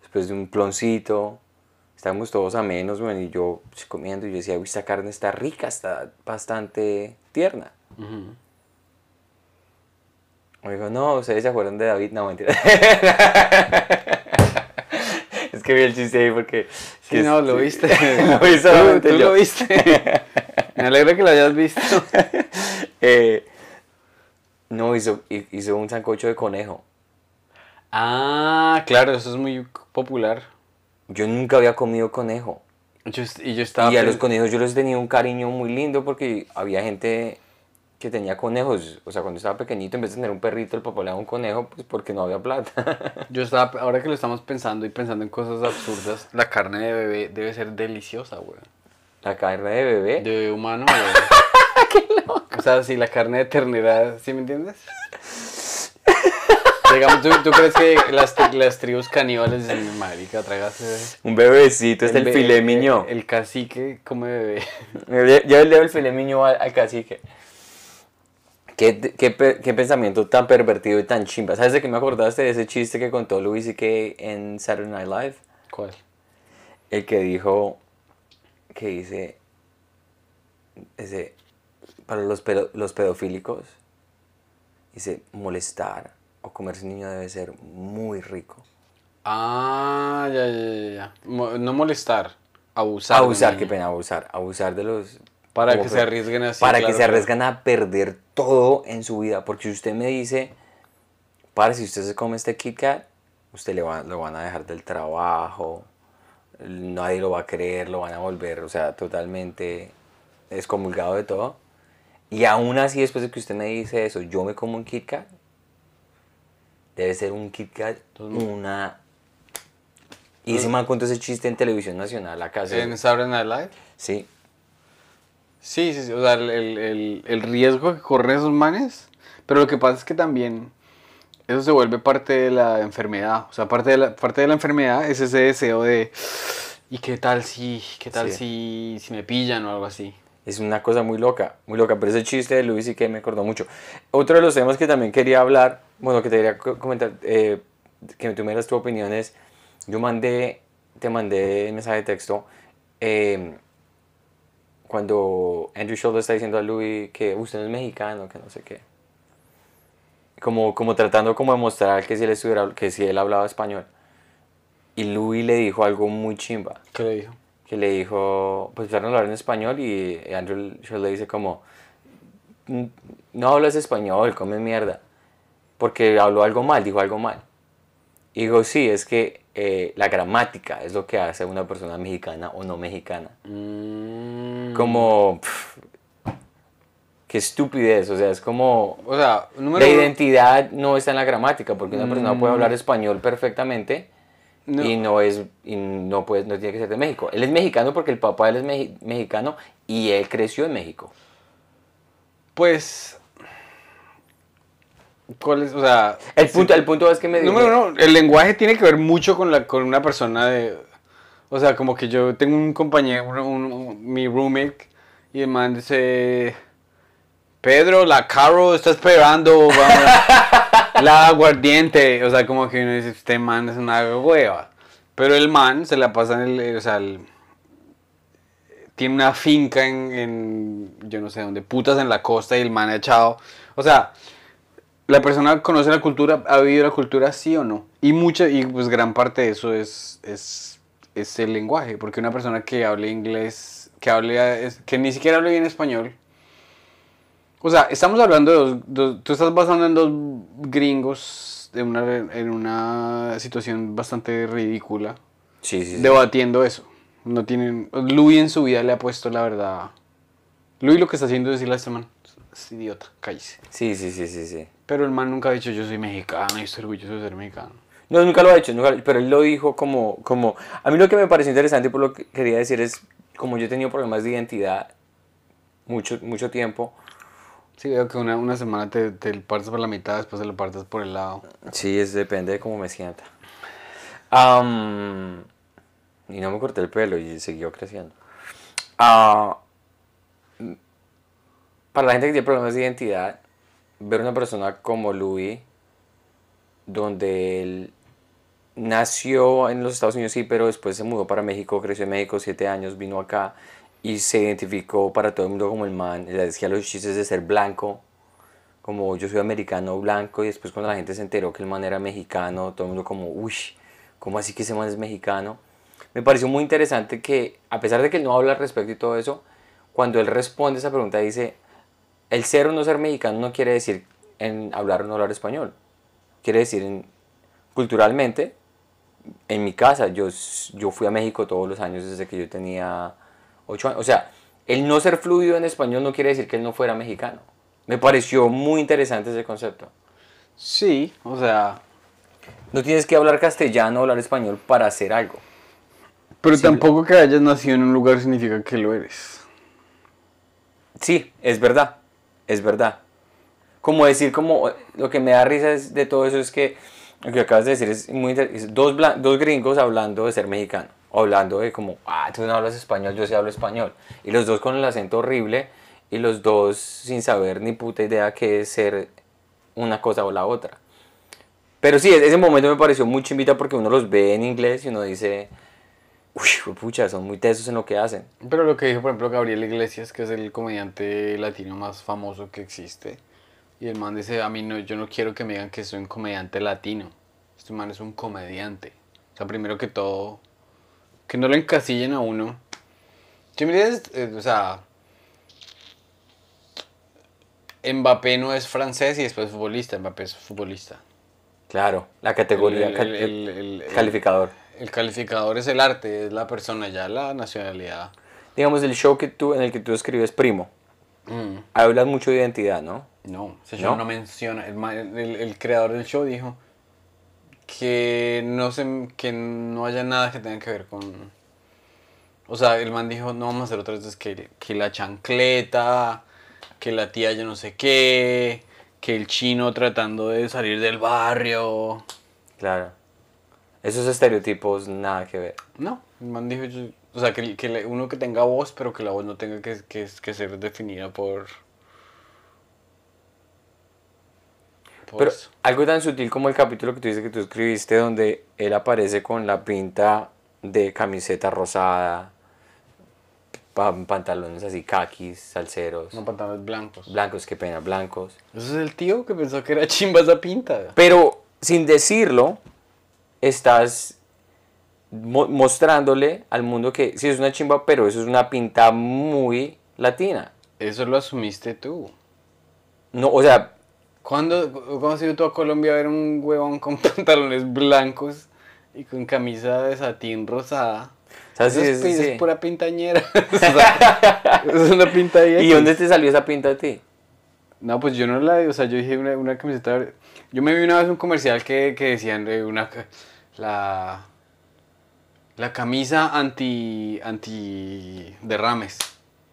después de un ploncito. Estábamos todos a menos, güey, y yo pues, comiendo. Y yo decía, uy, esta carne está rica, está bastante tierna. Ujú. Me dijo, no, ustedes se acuerdan de David. No, mentira. <laughs> es que vi el chiste ahí porque. Sí, que no, es- lo viste. <laughs> lo vi solamente tú, tú yo. lo viste. <laughs> Me alegra que lo hayas visto. Eh, no, hizo, hi- hizo un sancocho de conejo. Ah, claro, eso es muy popular. Yo nunca había comido conejo. Yo, y yo estaba... y a los conejos yo les tenía un cariño muy lindo porque había gente que tenía conejos. O sea, cuando estaba pequeñito, en vez de tener un perrito, el papá le daba un conejo, pues porque no había plata. <laughs> Yo estaba, ahora que lo estamos pensando y pensando en cosas absurdas, la carne de bebé debe ser deliciosa, güey. La carne de bebé. De bebé humano, <laughs> güey. O sea, sí, la carne de ternera, ¿sí me entiendes? Digamos, ¿tú, tú crees que las, las tribus caníbales dicen, marica, trágase Un bebecito, es el, filé miñón. El cacique come bebé. <laughs> Yo le doy el filé miñón al, al cacique. ¿Qué, qué, qué pensamiento tan pervertido y tan chimba. ¿Sabes de qué me acordaste de ese chiste que contó Luis y que en Saturday Night Live? ¿Cuál? El que dijo, que dice, ese, para los, pedo- los pedofílicos, dice, molestar o comerse un niño debe ser muy rico. Ah, ya, ya, ya. Mo- No molestar, abusar. abusar, qué pena, abusar, abusar de los... Para que se arriesguen así. para claro, que se claro. arriesgan a perder todo en su vida. Porque si usted me dice, para si usted se come este Kit Kat, usted le va, lo van a dejar del trabajo, nadie lo va a creer, lo van a volver, o sea, totalmente excomulgado de todo. Y aún así, después de que usted me dice eso, yo me como un Kit Kat, debe ser un Kit Kat, una... Y ese man contó ese chiste en televisión nacional acá. ¿sí? ¿En Saturday Night Live? Sí. Sí, sí, sí. O sea, el, el- el- riesgo que corren esos manes. Pero lo que pasa es que también eso se vuelve parte de la enfermedad. O sea, parte de la, parte de la enfermedad es ese deseo de. ¿Y qué tal si, qué tal si, si me pillan o algo así? Es una cosa muy loca, muy loca, pero ese chiste de Luis y que me acordó mucho. Otro de los temas que también quería hablar, bueno, que te quería co- comentar, eh, que tú me das tu opinión es, yo mandé, te mandé el mensaje de texto, eh, cuando Andrew Schultz le está diciendo a Louis que usted es mexicano, que no sé qué. Como, como tratando como de mostrar que si él, estuviera, que si él hablaba español. Y Louis le dijo algo muy chimba ¿Qué le dijo? que le dijo, pues empezaron a hablar en español y Andrew Schultz le dice como, "Mm, no hablas español, come mierda, porque habló algo mal, dijo algo mal. Y digo, sí, es que eh, la gramática es lo que hace a una persona mexicana o no mexicana. Mm. Como, pf, qué estupidez, o sea, es como, O sea, número la uno- identidad no está en la gramática, porque una persona puede hablar español perfectamente No. y no es y no puede no tiene que ser de México. Él es mexicano porque el papá de él es meji- mexicano y él creció en México. Pues. ¿Cuál es? O sea. El punto, el punto es que me dijo, Número uno, el lenguaje tiene que ver mucho con, la, con una persona de... O sea, como que yo tengo un compañero, un- un- mi roommate, y el man dice... Pedro, la Caro está esperando, vamos, <laughs> la aguardiente. O sea, como que uno dice, este man es una hueva. Pero el man se la pasa en el... O sea, el- tiene una finca en, en, yo no sé dónde, putas en la costa y el man ha echado... O sea, la persona conoce la cultura, ha vivido la cultura sí o no. Y mucha, y pues gran parte de eso es, es, es el lenguaje, porque una persona que hable inglés, que hable, que ni siquiera hable bien español. O sea, estamos hablando de dos, dos- tú estás basando en dos gringos de una, en una situación bastante ridícula, sí, sí, sí. debatiendo eso. No tienen, Louis en su vida le ha puesto la verdad. Louis lo que está haciendo es decirle a este man, es idiota, cállese. sí, sí, sí, sí, sí. Pero el man nunca ha dicho yo soy mexicano y estoy orgulloso de ser mexicano. No, nunca lo ha hecho, nunca- pero él lo dijo como, como... A mí lo que me pareció interesante y por lo que quería decir es, como yo he tenido problemas de identidad mucho, mucho tiempo, Sí, veo que una, una semana te, te partes por la mitad, después te lo partes por el lado. Sí, es, depende de cómo me sienta. Am, y no me corté el pelo y siguió creciendo. Ah, mm, para la gente que tiene problemas de identidad, ver una persona como Louis, donde él nació en los Estados Unidos, sí, pero después se mudó para México, creció en México siete años, vino acá y se identificó para todo el mundo como el man. Le decía los chistes de ser blanco, como yo soy americano blanco y después cuando la gente se enteró que el man era mexicano, todo el mundo como, uy, ¿cómo así que ese man es mexicano? Me pareció muy interesante que a pesar de que él no habla al respecto y todo eso, cuando él responde esa pregunta dice, el ser o no ser mexicano no quiere decir en hablar o no hablar español, quiere decir en- culturalmente, en mi casa, yo fui a México todos los años desde que yo tenía 8 años, o sea, el no ser fluido en español no quiere decir que él no fuera mexicano. Me pareció muy interesante ese concepto. Sí, o sea. No tienes que hablar castellano o hablar español para hacer algo. Pero tampoco que hayas nacido en un lugar significa que lo eres. Sí, es verdad, es verdad. Como decir, como lo que me da risa es- de todo eso es que lo que acabas de decir es muy interesante. Dos, dos gringos hablando de ser mexicano, hablando de como, ah, tú no hablas español, yo sí hablo español. Y los dos con el acento horrible, y los dos sin saber ni puta idea qué es ser una cosa o la otra. Pero sí, ese momento me pareció muy chimbita porque uno los ve en inglés y uno dice, uy, pucha, son muy tesos en lo que hacen. Pero lo que dijo, por ejemplo, Gabriel Iglesias, que es el comediante latino más famoso que existe. Y el man dice, a mí no, yo no quiero que me digan que soy un comediante latino. Este man es un comediante. O sea, primero que todo, que no lo encasillen a uno. Me dices, eh, o sea, Mbappé no es francés y después futbolista, Mbappé es futbolista. Claro, la categoría, El- el- cal- el- el- el- calificador. El calificador es el arte, es la persona, ya la nacionalidad. Digamos, el show que tú, en el que tú escribes Primo, Mm. hablas mucho de identidad, ¿no? No, ese show ¿No? no, menciona. El, el- el creador del show dijo: que no se, que no haya nada que tenga que ver con... O sea, el man dijo, no vamos a hacer otra vez que, que la chancleta, que la tía yo no sé qué, que el chino tratando de salir del barrio. Claro. Esos estereotipos, nada que ver. No, el man dijo, yo- o sea, que, uno que tenga voz, pero que la voz no tenga que, que, que ser definida por... por Pero eso. algo tan sutil como el capítulo que tú dices que tú escribiste donde él aparece con la pinta de camiseta rosada, pa- pantalones así kakis, salseros, No pantalones blancos. blancos, qué pena, blancos. Ese es el tío que pensó que era chimba esa pinta. Pero sin decirlo, estás mo- mostrándole al mundo que sí es una chimba, pero eso es una pinta muy latina. Eso lo asumiste tú. No, o sea, ¿Cuándo, ¿Cuándo has ido tú a Colombia a ver un huevón con <laughs> pantalones blancos y con camisa de satín rosada? ¿sabes? Eso es, sí, es pura pintañera. <laughs> O sea, es una pinta ahí. ¿Y dónde te salió esa pinta a ti? No, pues yo no la, o sea, yo dije una, una camiseta. Yo me vi una vez un comercial que, que decían de una la la camisa anti anti derrames.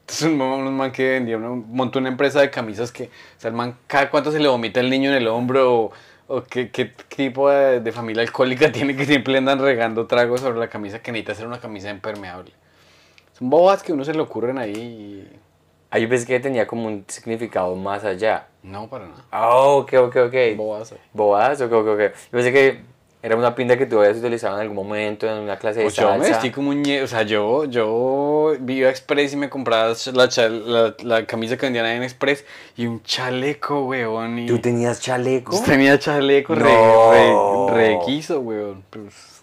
Es un, man- que vendía montó una empresa de camisas que, o sea, el man cada cuánto se le vomita el niño en el hombro o, o qué, qué tipo de, familia alcohólica <laughs> tiene que siempre andan regando tragos sobre la camisa que necesita ser una camisa impermeable. Son bobas que uno se le ocurren ahí y Ah, yo pensé que tenía como un significado más allá. no para nada. Oh, ok, ok, ok. Bobas. Bobadas, ok, ok, ok. Yo pensé que era una pinta que tú habías utilizado en algún momento en una clase de Pues yo me salsa. vestí como un o sea, yo, yo iba a Express y me compraba la, la, la camisa que vendían en Express y un chaleco, weón. Y ¿Tú tenías chaleco? Yo tenía chaleco re, No. re, re quiso, weón. Pues,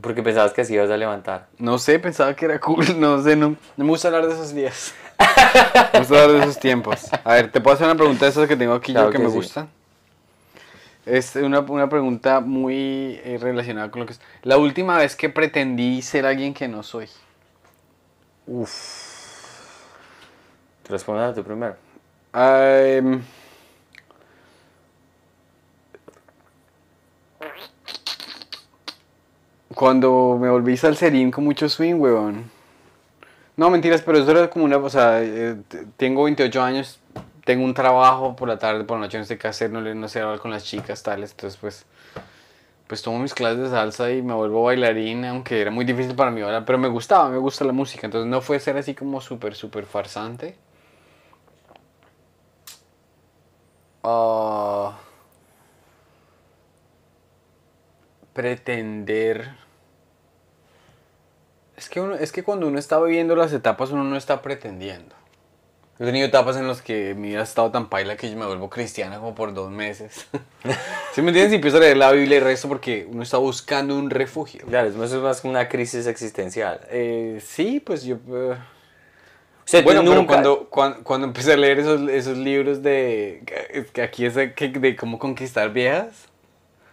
Porque pensabas que así ibas a levantar. no sé, pensaba que era cool, <laughs> no sé, no, no me gusta hablar de esos días. <laughs> gusta hablar de esos tiempos. A ver, ¿te puedo hacer una pregunta de esas que tengo aquí Claro yo que, que me sí. gustan? Es una, una pregunta muy eh, relacionada con lo que es. La última vez que pretendí ser alguien que no soy. Te respondas tú primero. Cuando me volví salserín con mucho swing, weón. No, mentiras, pero eso era como una, o sea, eh, tengo 28 años, tengo un trabajo por la tarde, por la noche no sé qué hacer, no, no sé hablar con las chicas, tales, entonces pues, pues tomo mis clases de salsa y me vuelvo bailarín, aunque era muy difícil para mí bailar, pero me gustaba, me gusta la música, entonces no fue ser así como súper, súper farsante. Ah, pretender. Es que, uno, es que cuando uno está viviendo las etapas, uno no está pretendiendo. He tenido etapas en las que mi vida ha estado tan paila que yo me vuelvo cristiana como por dos meses. <laughs> ¿Sí me entiendes? Y empiezo a leer la Biblia y el resto porque uno está buscando un refugio. Claro, eso es más como una crisis existencial. Eh, sí, pues yo... eh, O sea, bueno, pero nunca- cuando, cuando, cuando empecé a leer esos, esos libros de... que aquí es de, de cómo conquistar viejas.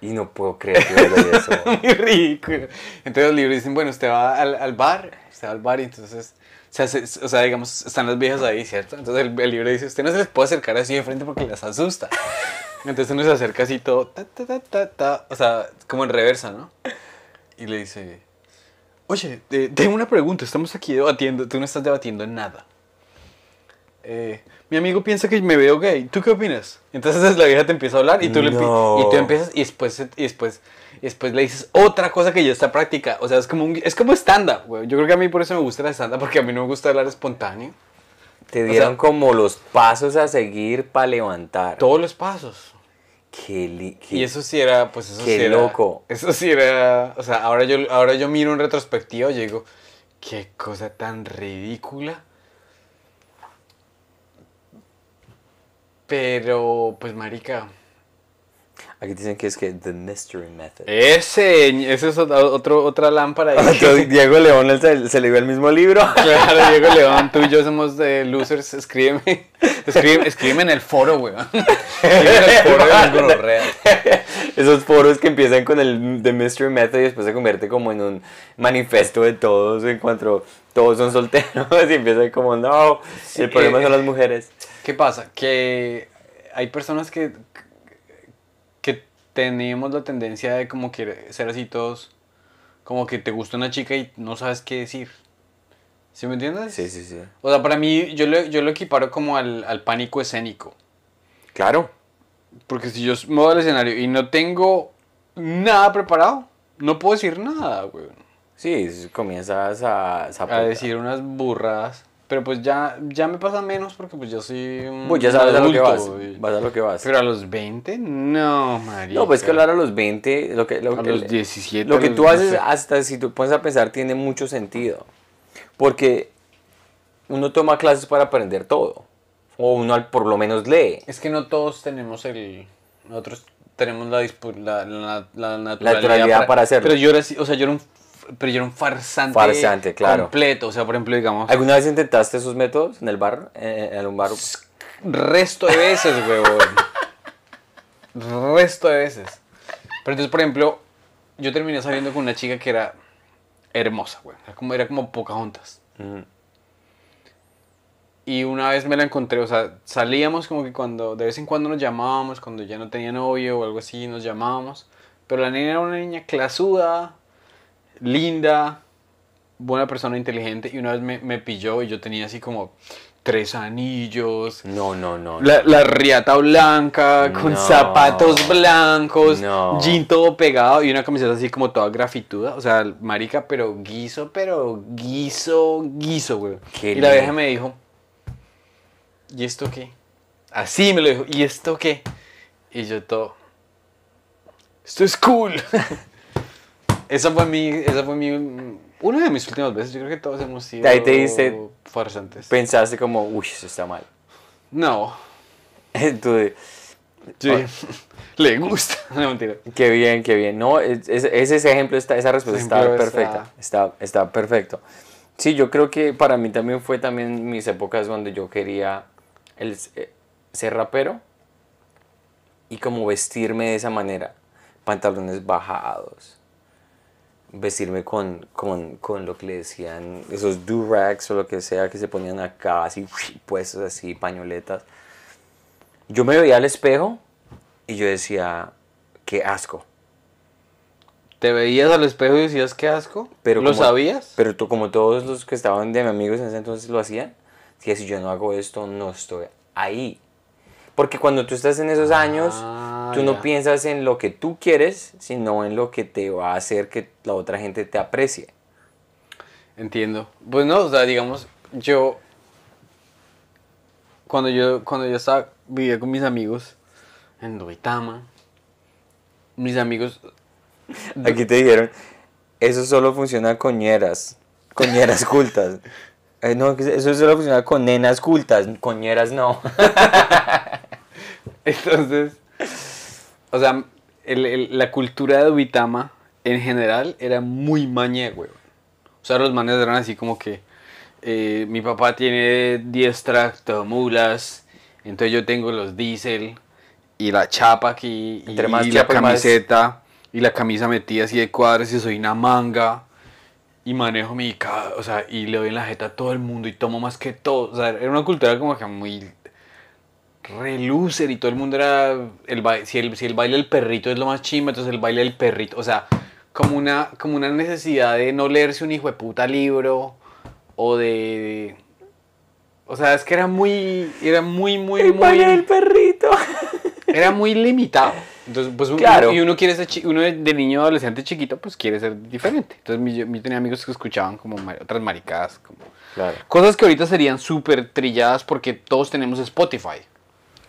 Y no puedo creer que vaya eso. <laughs> Muy ridículo. Entonces los libros dicen, bueno, usted va al, al bar, usted va al bar y entonces... O sea, se- o sea, digamos, están las viejas ahí, ¿cierto? Entonces el, el libro dice, usted no se les puede acercar así de frente porque las asusta. <laughs> Entonces uno se acerca así todo, ta, ta, ta, ta, ta, o sea, como en reversa, ¿no? Y le dice, oye, eh, tengo una pregunta, estamos aquí debatiendo, tú no estás debatiendo nada. Eh, mi amigo piensa que me veo gay, ¿tú qué opinas? Entonces la vieja te empieza a hablar y tú, le, No. y tú empiezas y después, y después, y después le dices otra cosa que ya está práctica. O sea, es como, un- es como stand-up, güey. Yo creo que a mí por eso me gusta el stand-up, porque a mí no me gusta hablar espontáneo. Te O dieron sea- como los pasos a seguir para levantar. Todos los pasos. Qué, li- qué- Y eso sí era, pues eso Qué sí era. loco. Eso sí era. O sea, ahora yo, ahora yo miro en retrospectiva y digo, qué cosa tan ridícula. Pero, pues, marica. Aquí dicen que es que The Mystery Method. Ese, ese es otro- otra lámpara. Entonces, Diego León se, se le dio el mismo libro. <laughs> Claro, <laughs> Diego León, tú y yo somos de losers. Escríbeme, escríbeme, escríbeme en el foro, weón. <laughs> Escríbeme en el foro de las gonorreas. Esos foros que empiezan con el The Mystery Method y después se convierte como en un manifiesto de todos en cuanto todos son solteros y empiezan como no, el problema eh, son las mujeres. ¿Qué pasa? Que hay personas que, que tenemos la tendencia de como que ser así todos, como que te gusta una chica y no sabes qué decir. ¿Sí me entiendes? Sí, sí, sí. O sea, para mí, yo lo, yo lo equiparo como al, al pánico escénico. Claro. Porque si yo me voy al escenario y no tengo nada preparado, no puedo decir nada, güey. Sí, comienzas a, A decir unas burradas. Pero pues ya, ya me pasa menos porque pues yo soy un Pues ya sabes a lo que vas. adulto, y- Vas a lo que vas. Pero a los 20, no, marica. No, pues que hablar a los 20, lo que, lo, A que- los 17. lo que tú haces, hasta si tú pones a pensar, tiene mucho sentido. Porque uno toma clases para aprender todo. O uno al- por lo menos lee. Es que no todos tenemos el... Nosotros tenemos la, la, la, la naturalidad, naturalidad para hacerlo. Pero yo era, o sea, yo era un, pero yo era un farsante, Farsante, claro. completo. O sea, por ejemplo, digamos, ¿Alguna vez intentaste esos métodos en el bar? Eh, En un bar. resto de veces, huevón. resto de veces. Pero entonces, por ejemplo, yo terminé saliendo con una chica que era hermosa, güey. Era como, era como Pocahontas. Mm, Y una vez me la encontré, o sea, salíamos como que cuando, de vez en cuando nos llamábamos, cuando ya no tenía novio o algo así, nos llamábamos. Pero la niña era una niña clasuda, linda, buena persona, inteligente. Y una vez me, me pilló y yo tenía así como tres anillos, No, no, no. la, la riata blanca, con No. zapatos blancos, No. jean todo pegado y una camiseta así como toda grafituda. O sea, marica, pero guiso, pero guiso, guiso, güey. Qué Y la vieja me dijo, ¿y esto qué? Así me lo dijo, ¿y esto qué? Y yo todo, esto es cool. <laughs> esa fue mi, esa fue mi, una de mis últimas veces. Yo creo que todos hemos sido De ahí te diste- farsantes. Pensaste como, uy, eso está mal. No, <laughs> de, Sí. <laughs> Le gusta. <laughs> No, mentira. Qué bien, qué bien. No, es- es- ese, ejemplo, está, esa respuesta está perfecta. Está, está perfecto. Sí, yo creo que para mí también fue también mis épocas donde yo quería el, eh, ser rapero y como vestirme de esa manera. Pantalones bajados. Vestirme con, con, con lo que le decían, esos do-rags o lo que sea que se ponían acá, así puestos así, pañoletas. Yo me veía al espejo y yo decía, qué asco. ¿Te veías al espejo y decías qué asco? Pero ¿Lo como- sabías? Pero tú, como todos los que estaban de mis amigos en ese entonces lo hacían, decía, si yo no hago esto, no estoy ahí. Porque cuando tú estás en esos años, Ah, tú no ya. piensas en lo que tú quieres, sino en lo que te va a hacer que la otra gente te aprecie. Entiendo. Pues no, o sea, digamos, yo. Cuando yo, cuando yo estaba, vivía con mis amigos en Duitama, mis amigos. <laughs> Aquí te dijeron, eso solo funciona con ñeras, con ñeras <laughs> cultas. Eh, no, eso solo funciona con nenas cultas, con ñeras no. <laughs> Entonces, o sea, el- el- la cultura de Duitama en general era muy maña, güey. O sea, los manes eran así como que eh, mi papá tiene 10 tractomulas, entonces yo tengo los diésel y la chapa aquí y, Entre más y la más- camiseta y la camisa metida así de cuadros y soy una manga y manejo mi o sea, y le doy en la jeta a todo el mundo y tomo más que todo. O sea, era una cultura como que muy re loser y todo el mundo era el si el si el baile del perrito es lo más chimba, entonces el baile del perrito, o sea, como una como una necesidad de no leerse un hijo de puta libro o de o sea, es que era muy era muy muy El baile del muy perrito. <laughs> era muy limitado. Entonces, pues uno- Claro. y uno quiere ser uno de, niño adolescente chiquito, pues quiere ser diferente. Entonces, yo, yo tenía amigos que escuchaban como ma- otras maricadas, como Claro. cosas que ahorita serían súper trilladas porque todos tenemos Spotify.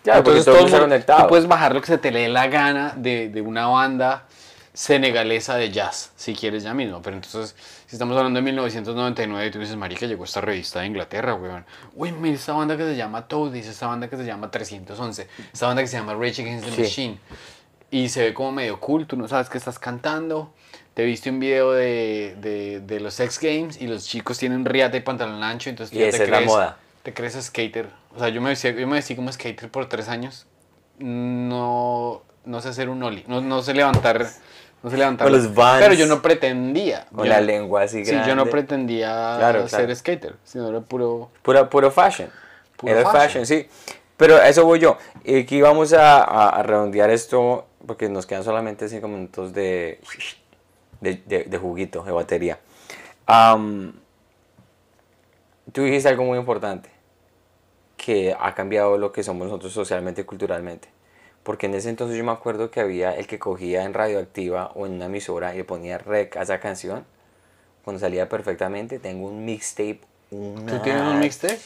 Claro, porque todo mundo está conectado. Tú puedes bajar lo que se te dé la gana de, de una banda senegalesa de jazz, si quieres ya mismo. Pero entonces, si estamos hablando de 1999 y tú dices, marica, llegó esta revista de Inglaterra, weón. Uy, mira esta banda que se llama Toadies, esta banda que se llama 311, esta banda que se llama Rage Against the Sí. Machine. Y se ve como medio cool, tú no sabes qué estás cantando. Te viste un video de, de, de los X Games y los chicos tienen riata y pantalón ancho, entonces tú Y ya esa te es la crees, moda. te crees skater. O sea, yo me vestí, yo me vestí como skater por tres años. No, no sé hacer un ollie, no, no sé levantar, no sé levantar. Los Vans. Pero yo no pretendía. Con yo la lengua así Sí, grande. yo no pretendía Claro, ser claro. skater, sino era puro... Pura, puro fashion. Puro Era fashion. fashion. sí. Pero eso voy yo. Y Aquí vamos a, a- a redondear esto porque nos quedan solamente 5 minutos de, de, de- de juguito, de batería. Am, tú dijiste algo muy importante, que ha cambiado lo que somos nosotros socialmente y culturalmente. Porque en ese entonces yo me acuerdo que había el que cogía en radioactiva o en una emisora y le ponía rec a esa canción. Cuando salía perfectamente, tengo un mixtape. ¿Tú tienes un mixtape?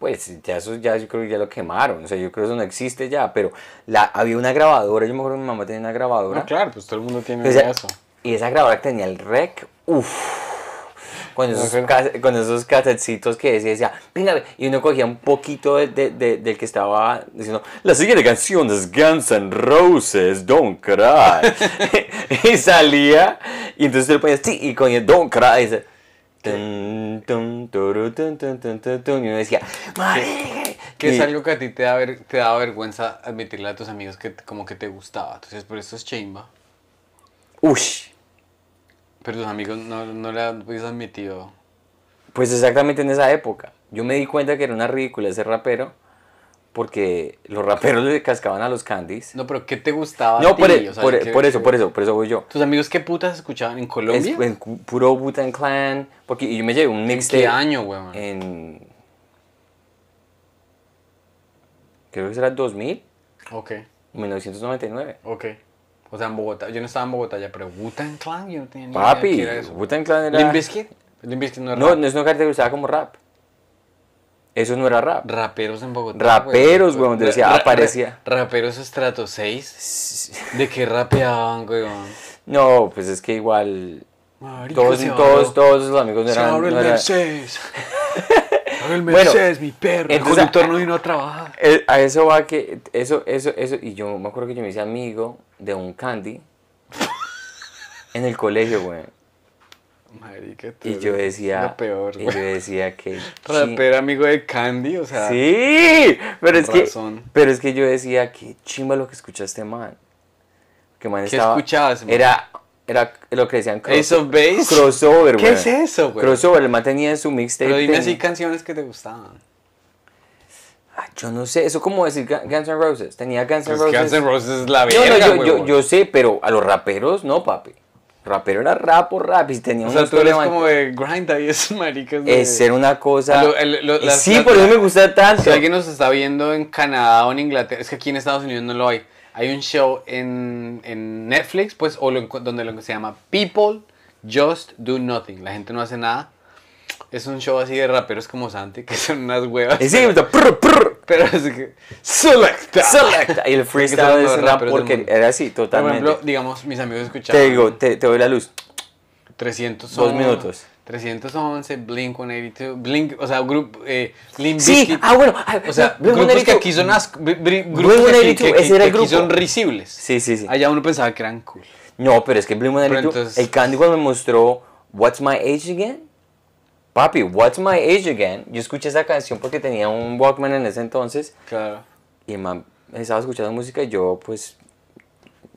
Pues ya eso ya yo creo que ya lo quemaron, o sea, yo creo que eso no existe ya, pero la, había una grabadora, yo me acuerdo que mi mamá tenía una grabadora. No, claro, pues todo el mundo tiene O sea, eso. Y esa grabadora que tenía el rec, uff. Con esos, con esos casetcitos que decía, decía, venga, ve", y uno cogía un poquito de, de- de- del que estaba diciendo, la siguiente canción es Guns N' Roses, Don't Cry. <laughs> y salía, y entonces tú le ponías, sí, y con el Don't Cry, y dice, tun, tun, turu, tun, y uno decía, marica. Que es algo que a ti te da, ver- te da vergüenza admitirle a tus amigos que como que te gustaba. Entonces, por eso es chimba. Ush. Pero tus amigos no, no le habías admitido. Pues exactamente en esa época. Yo me di cuenta que era una ridícula ese rapero porque los raperos le cascaban a los candies. No, pero ¿qué te gustaba a No, ti? por, e- O sea, por, ¿qué- por eso, por eso, por eso voy yo. ¿Tus amigos qué putas escuchaban en Es Colombia? en puro Wu-Tang Clan, porque yo me llevé un ¿En mixtape qué año, weón? en creo que será 2000, Ok, 1999. ok. O sea, en Bogotá. Yo no estaba en Bogotá ya, pero Wu-Tang Clan, yo no tenía ni idea Papi, era eso. Wu-Tang Clan era ¿Limp Bizkit? Limp Bizkit no era No, rap. no es una caracterizada como rap. Eso no era rap. Raperos en Bogotá. Raperos, weón. te decía, Ra- ra- aparecía. Raperos estrato 6. ¿De qué rapeaban, weón? No, pues es que igual Marica, todos, todos, todos los amigos no Se eran, abre el no eran- Mercedes. <laughs> Abre el Bueno, Mercedes, mi perro. El conductor no vino a trabajar. Eh, a eso va que, eso, eso, eso, y yo me acuerdo que yo me hice amigo de un candy en el colegio, güey. Marica, tú Y yo decía, Lo peor, y yo decía que... <laughs> Rapero amigo de Candy, o sea. Sí, pero es que, pero es que yo decía que chimba lo que escucha este man. Que man ¿Qué estaba, escuchabas, man? Era, era lo que decían cross- Ace of Base. crossover, ¿Qué es eso, güey? Crossover, el man tenía en su mixtape. Pero dime así canciones que te gustaban. Ah, yo no sé, eso como decir Gu- Guns N' Roses. Tenía Guns N' Roses. Guns N' Roses es la verga, no, yo, yo, huevón. yo sé, pero a los raperos no, papi. Rapero era rap o rap y tenía O un sea, tú eres como de grind ahí, <laughs> esos maricas. de- Es ser una cosa. A lo- el- lo- Y las- sí, las- por eso me gusta tanto. Si alguien nos está viendo en Canadá o en Inglaterra, es que aquí en Estados Unidos no lo hay. Hay un show en, en Netflix, pues, o lo donde lo, se llama People Just Do Nothing. La gente no hace nada. Es un show así de raperos como Santi, que son unas huevas. Sí, gusta, prr, prr, Pero es que. Selecta. selecta. Y el freestyle es una porque era así, Por totalmente. ejemplo, digamos, mis amigos escuchaban. te digo, te, te doy la luz. 300 Dos minutos. 311, Blink 182, Blink, o sea, grupo, eh, Limp Sí, Bizkit. ah, bueno. ah, O sea, Blink grupos que 182. aquí son as- bri- bri- grupos que aquí, 182, que- que- ese era el que aquí grupo. son risibles. Sí, sí, sí. Allá uno pensaba que eran cool. No, pero es que Blink 182, entonces- el Candy cuando me mostró What's My Age Again, papi, What's My Age Again, yo escuché esa canción porque tenía un Walkman en ese entonces Claro. y man estaba escuchando música y yo pues,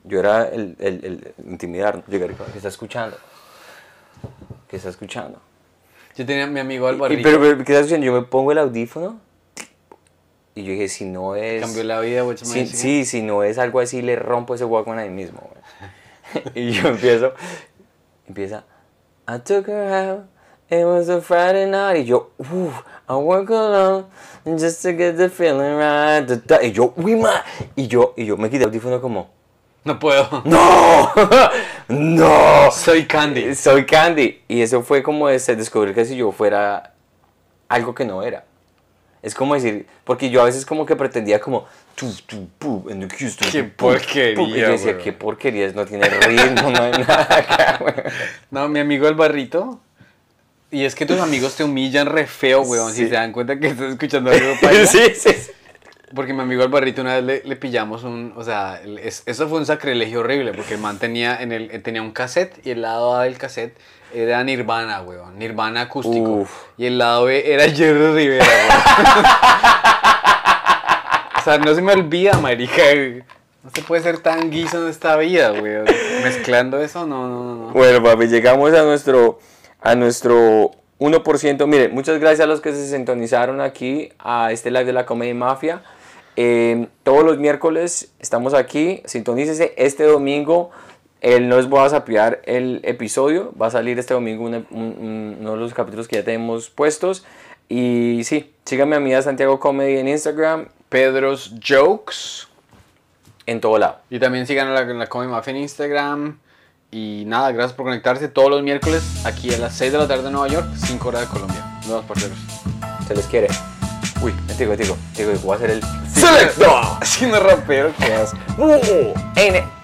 yo era el, el, el intimidar, llegar, ¿qué está escuchando? ¿Qué está escuchando? Yo tenía mi amigo Alvarito. pero, pero, ¿qué está escuchando? Yo me pongo el audífono y yo dije, si no es... cambió la vida, which Sí, man, sí, si no es algo así, le rompo ese Walkman ahí mismo. <laughs> y yo empiezo, empieza, I took her out, it was a Friday night. Y yo, uff, I work alone just to get the feeling right. Y yo, uy, ma. Y yo, y yo me quité el audífono como, No puedo. ¡No! <laughs> ¡No! Soy Candy. Soy Candy. Y eso fue como ese, descubrir que si yo fuera algo que no era. Es como decir, porque yo a veces como que pretendía como, tu, tu, pu, en the Houston, Qué porquería. Y yo decía, qué porquería, no tiene ritmo, no hay <laughs> nada acá. No, mi amigo Alvarito. Y es que tus amigos te humillan re feo, weón, si se dan cuenta que estás escuchando algo <laughs> paila. sí, sí, sí. Porque mi amigo Alvarito una vez le, le pillamos un, o sea, es- eso fue un sacrilegio horrible, porque el man tenía, en el, eh, tenía un cassette y el lado A del cassette era Nirvana, weón, Nirvana acústico. Uf. Y el lado B era Jerry Rivera, weón. <laughs> o sea, no se me olvida, marica. No se puede ser tan guiso en esta vida, weón. Mezclando eso, no, no. no. Bueno, papi, llegamos a nuestro, a nuestro 1%. Mire, muchas gracias a los que se sintonizaron aquí a este live de la Comedy Mafia. Eh, todos los miércoles estamos aquí. Sintonícese este domingo. él no les voy a sapear el episodio. Va a salir este domingo un- un- uno de los capítulos que ya tenemos puestos. Y sí, síganme a mí a Santiago Comedy en Instagram, Pedro's Jokes. en todo lado. Y también sigan a la, la Comedy Mafia en Instagram. Y nada, gracias por conectarse todos los miércoles aquí a las 6 de la tarde en Nueva York, 5 horas de Colombia. Nos vemos, parceros. Se les quiere. Uy, digo, digo, digo, voy a hacer el ¡Selecto! <laughs> <laughs> Haciendo rapero, ¿qué haces? Uh, N.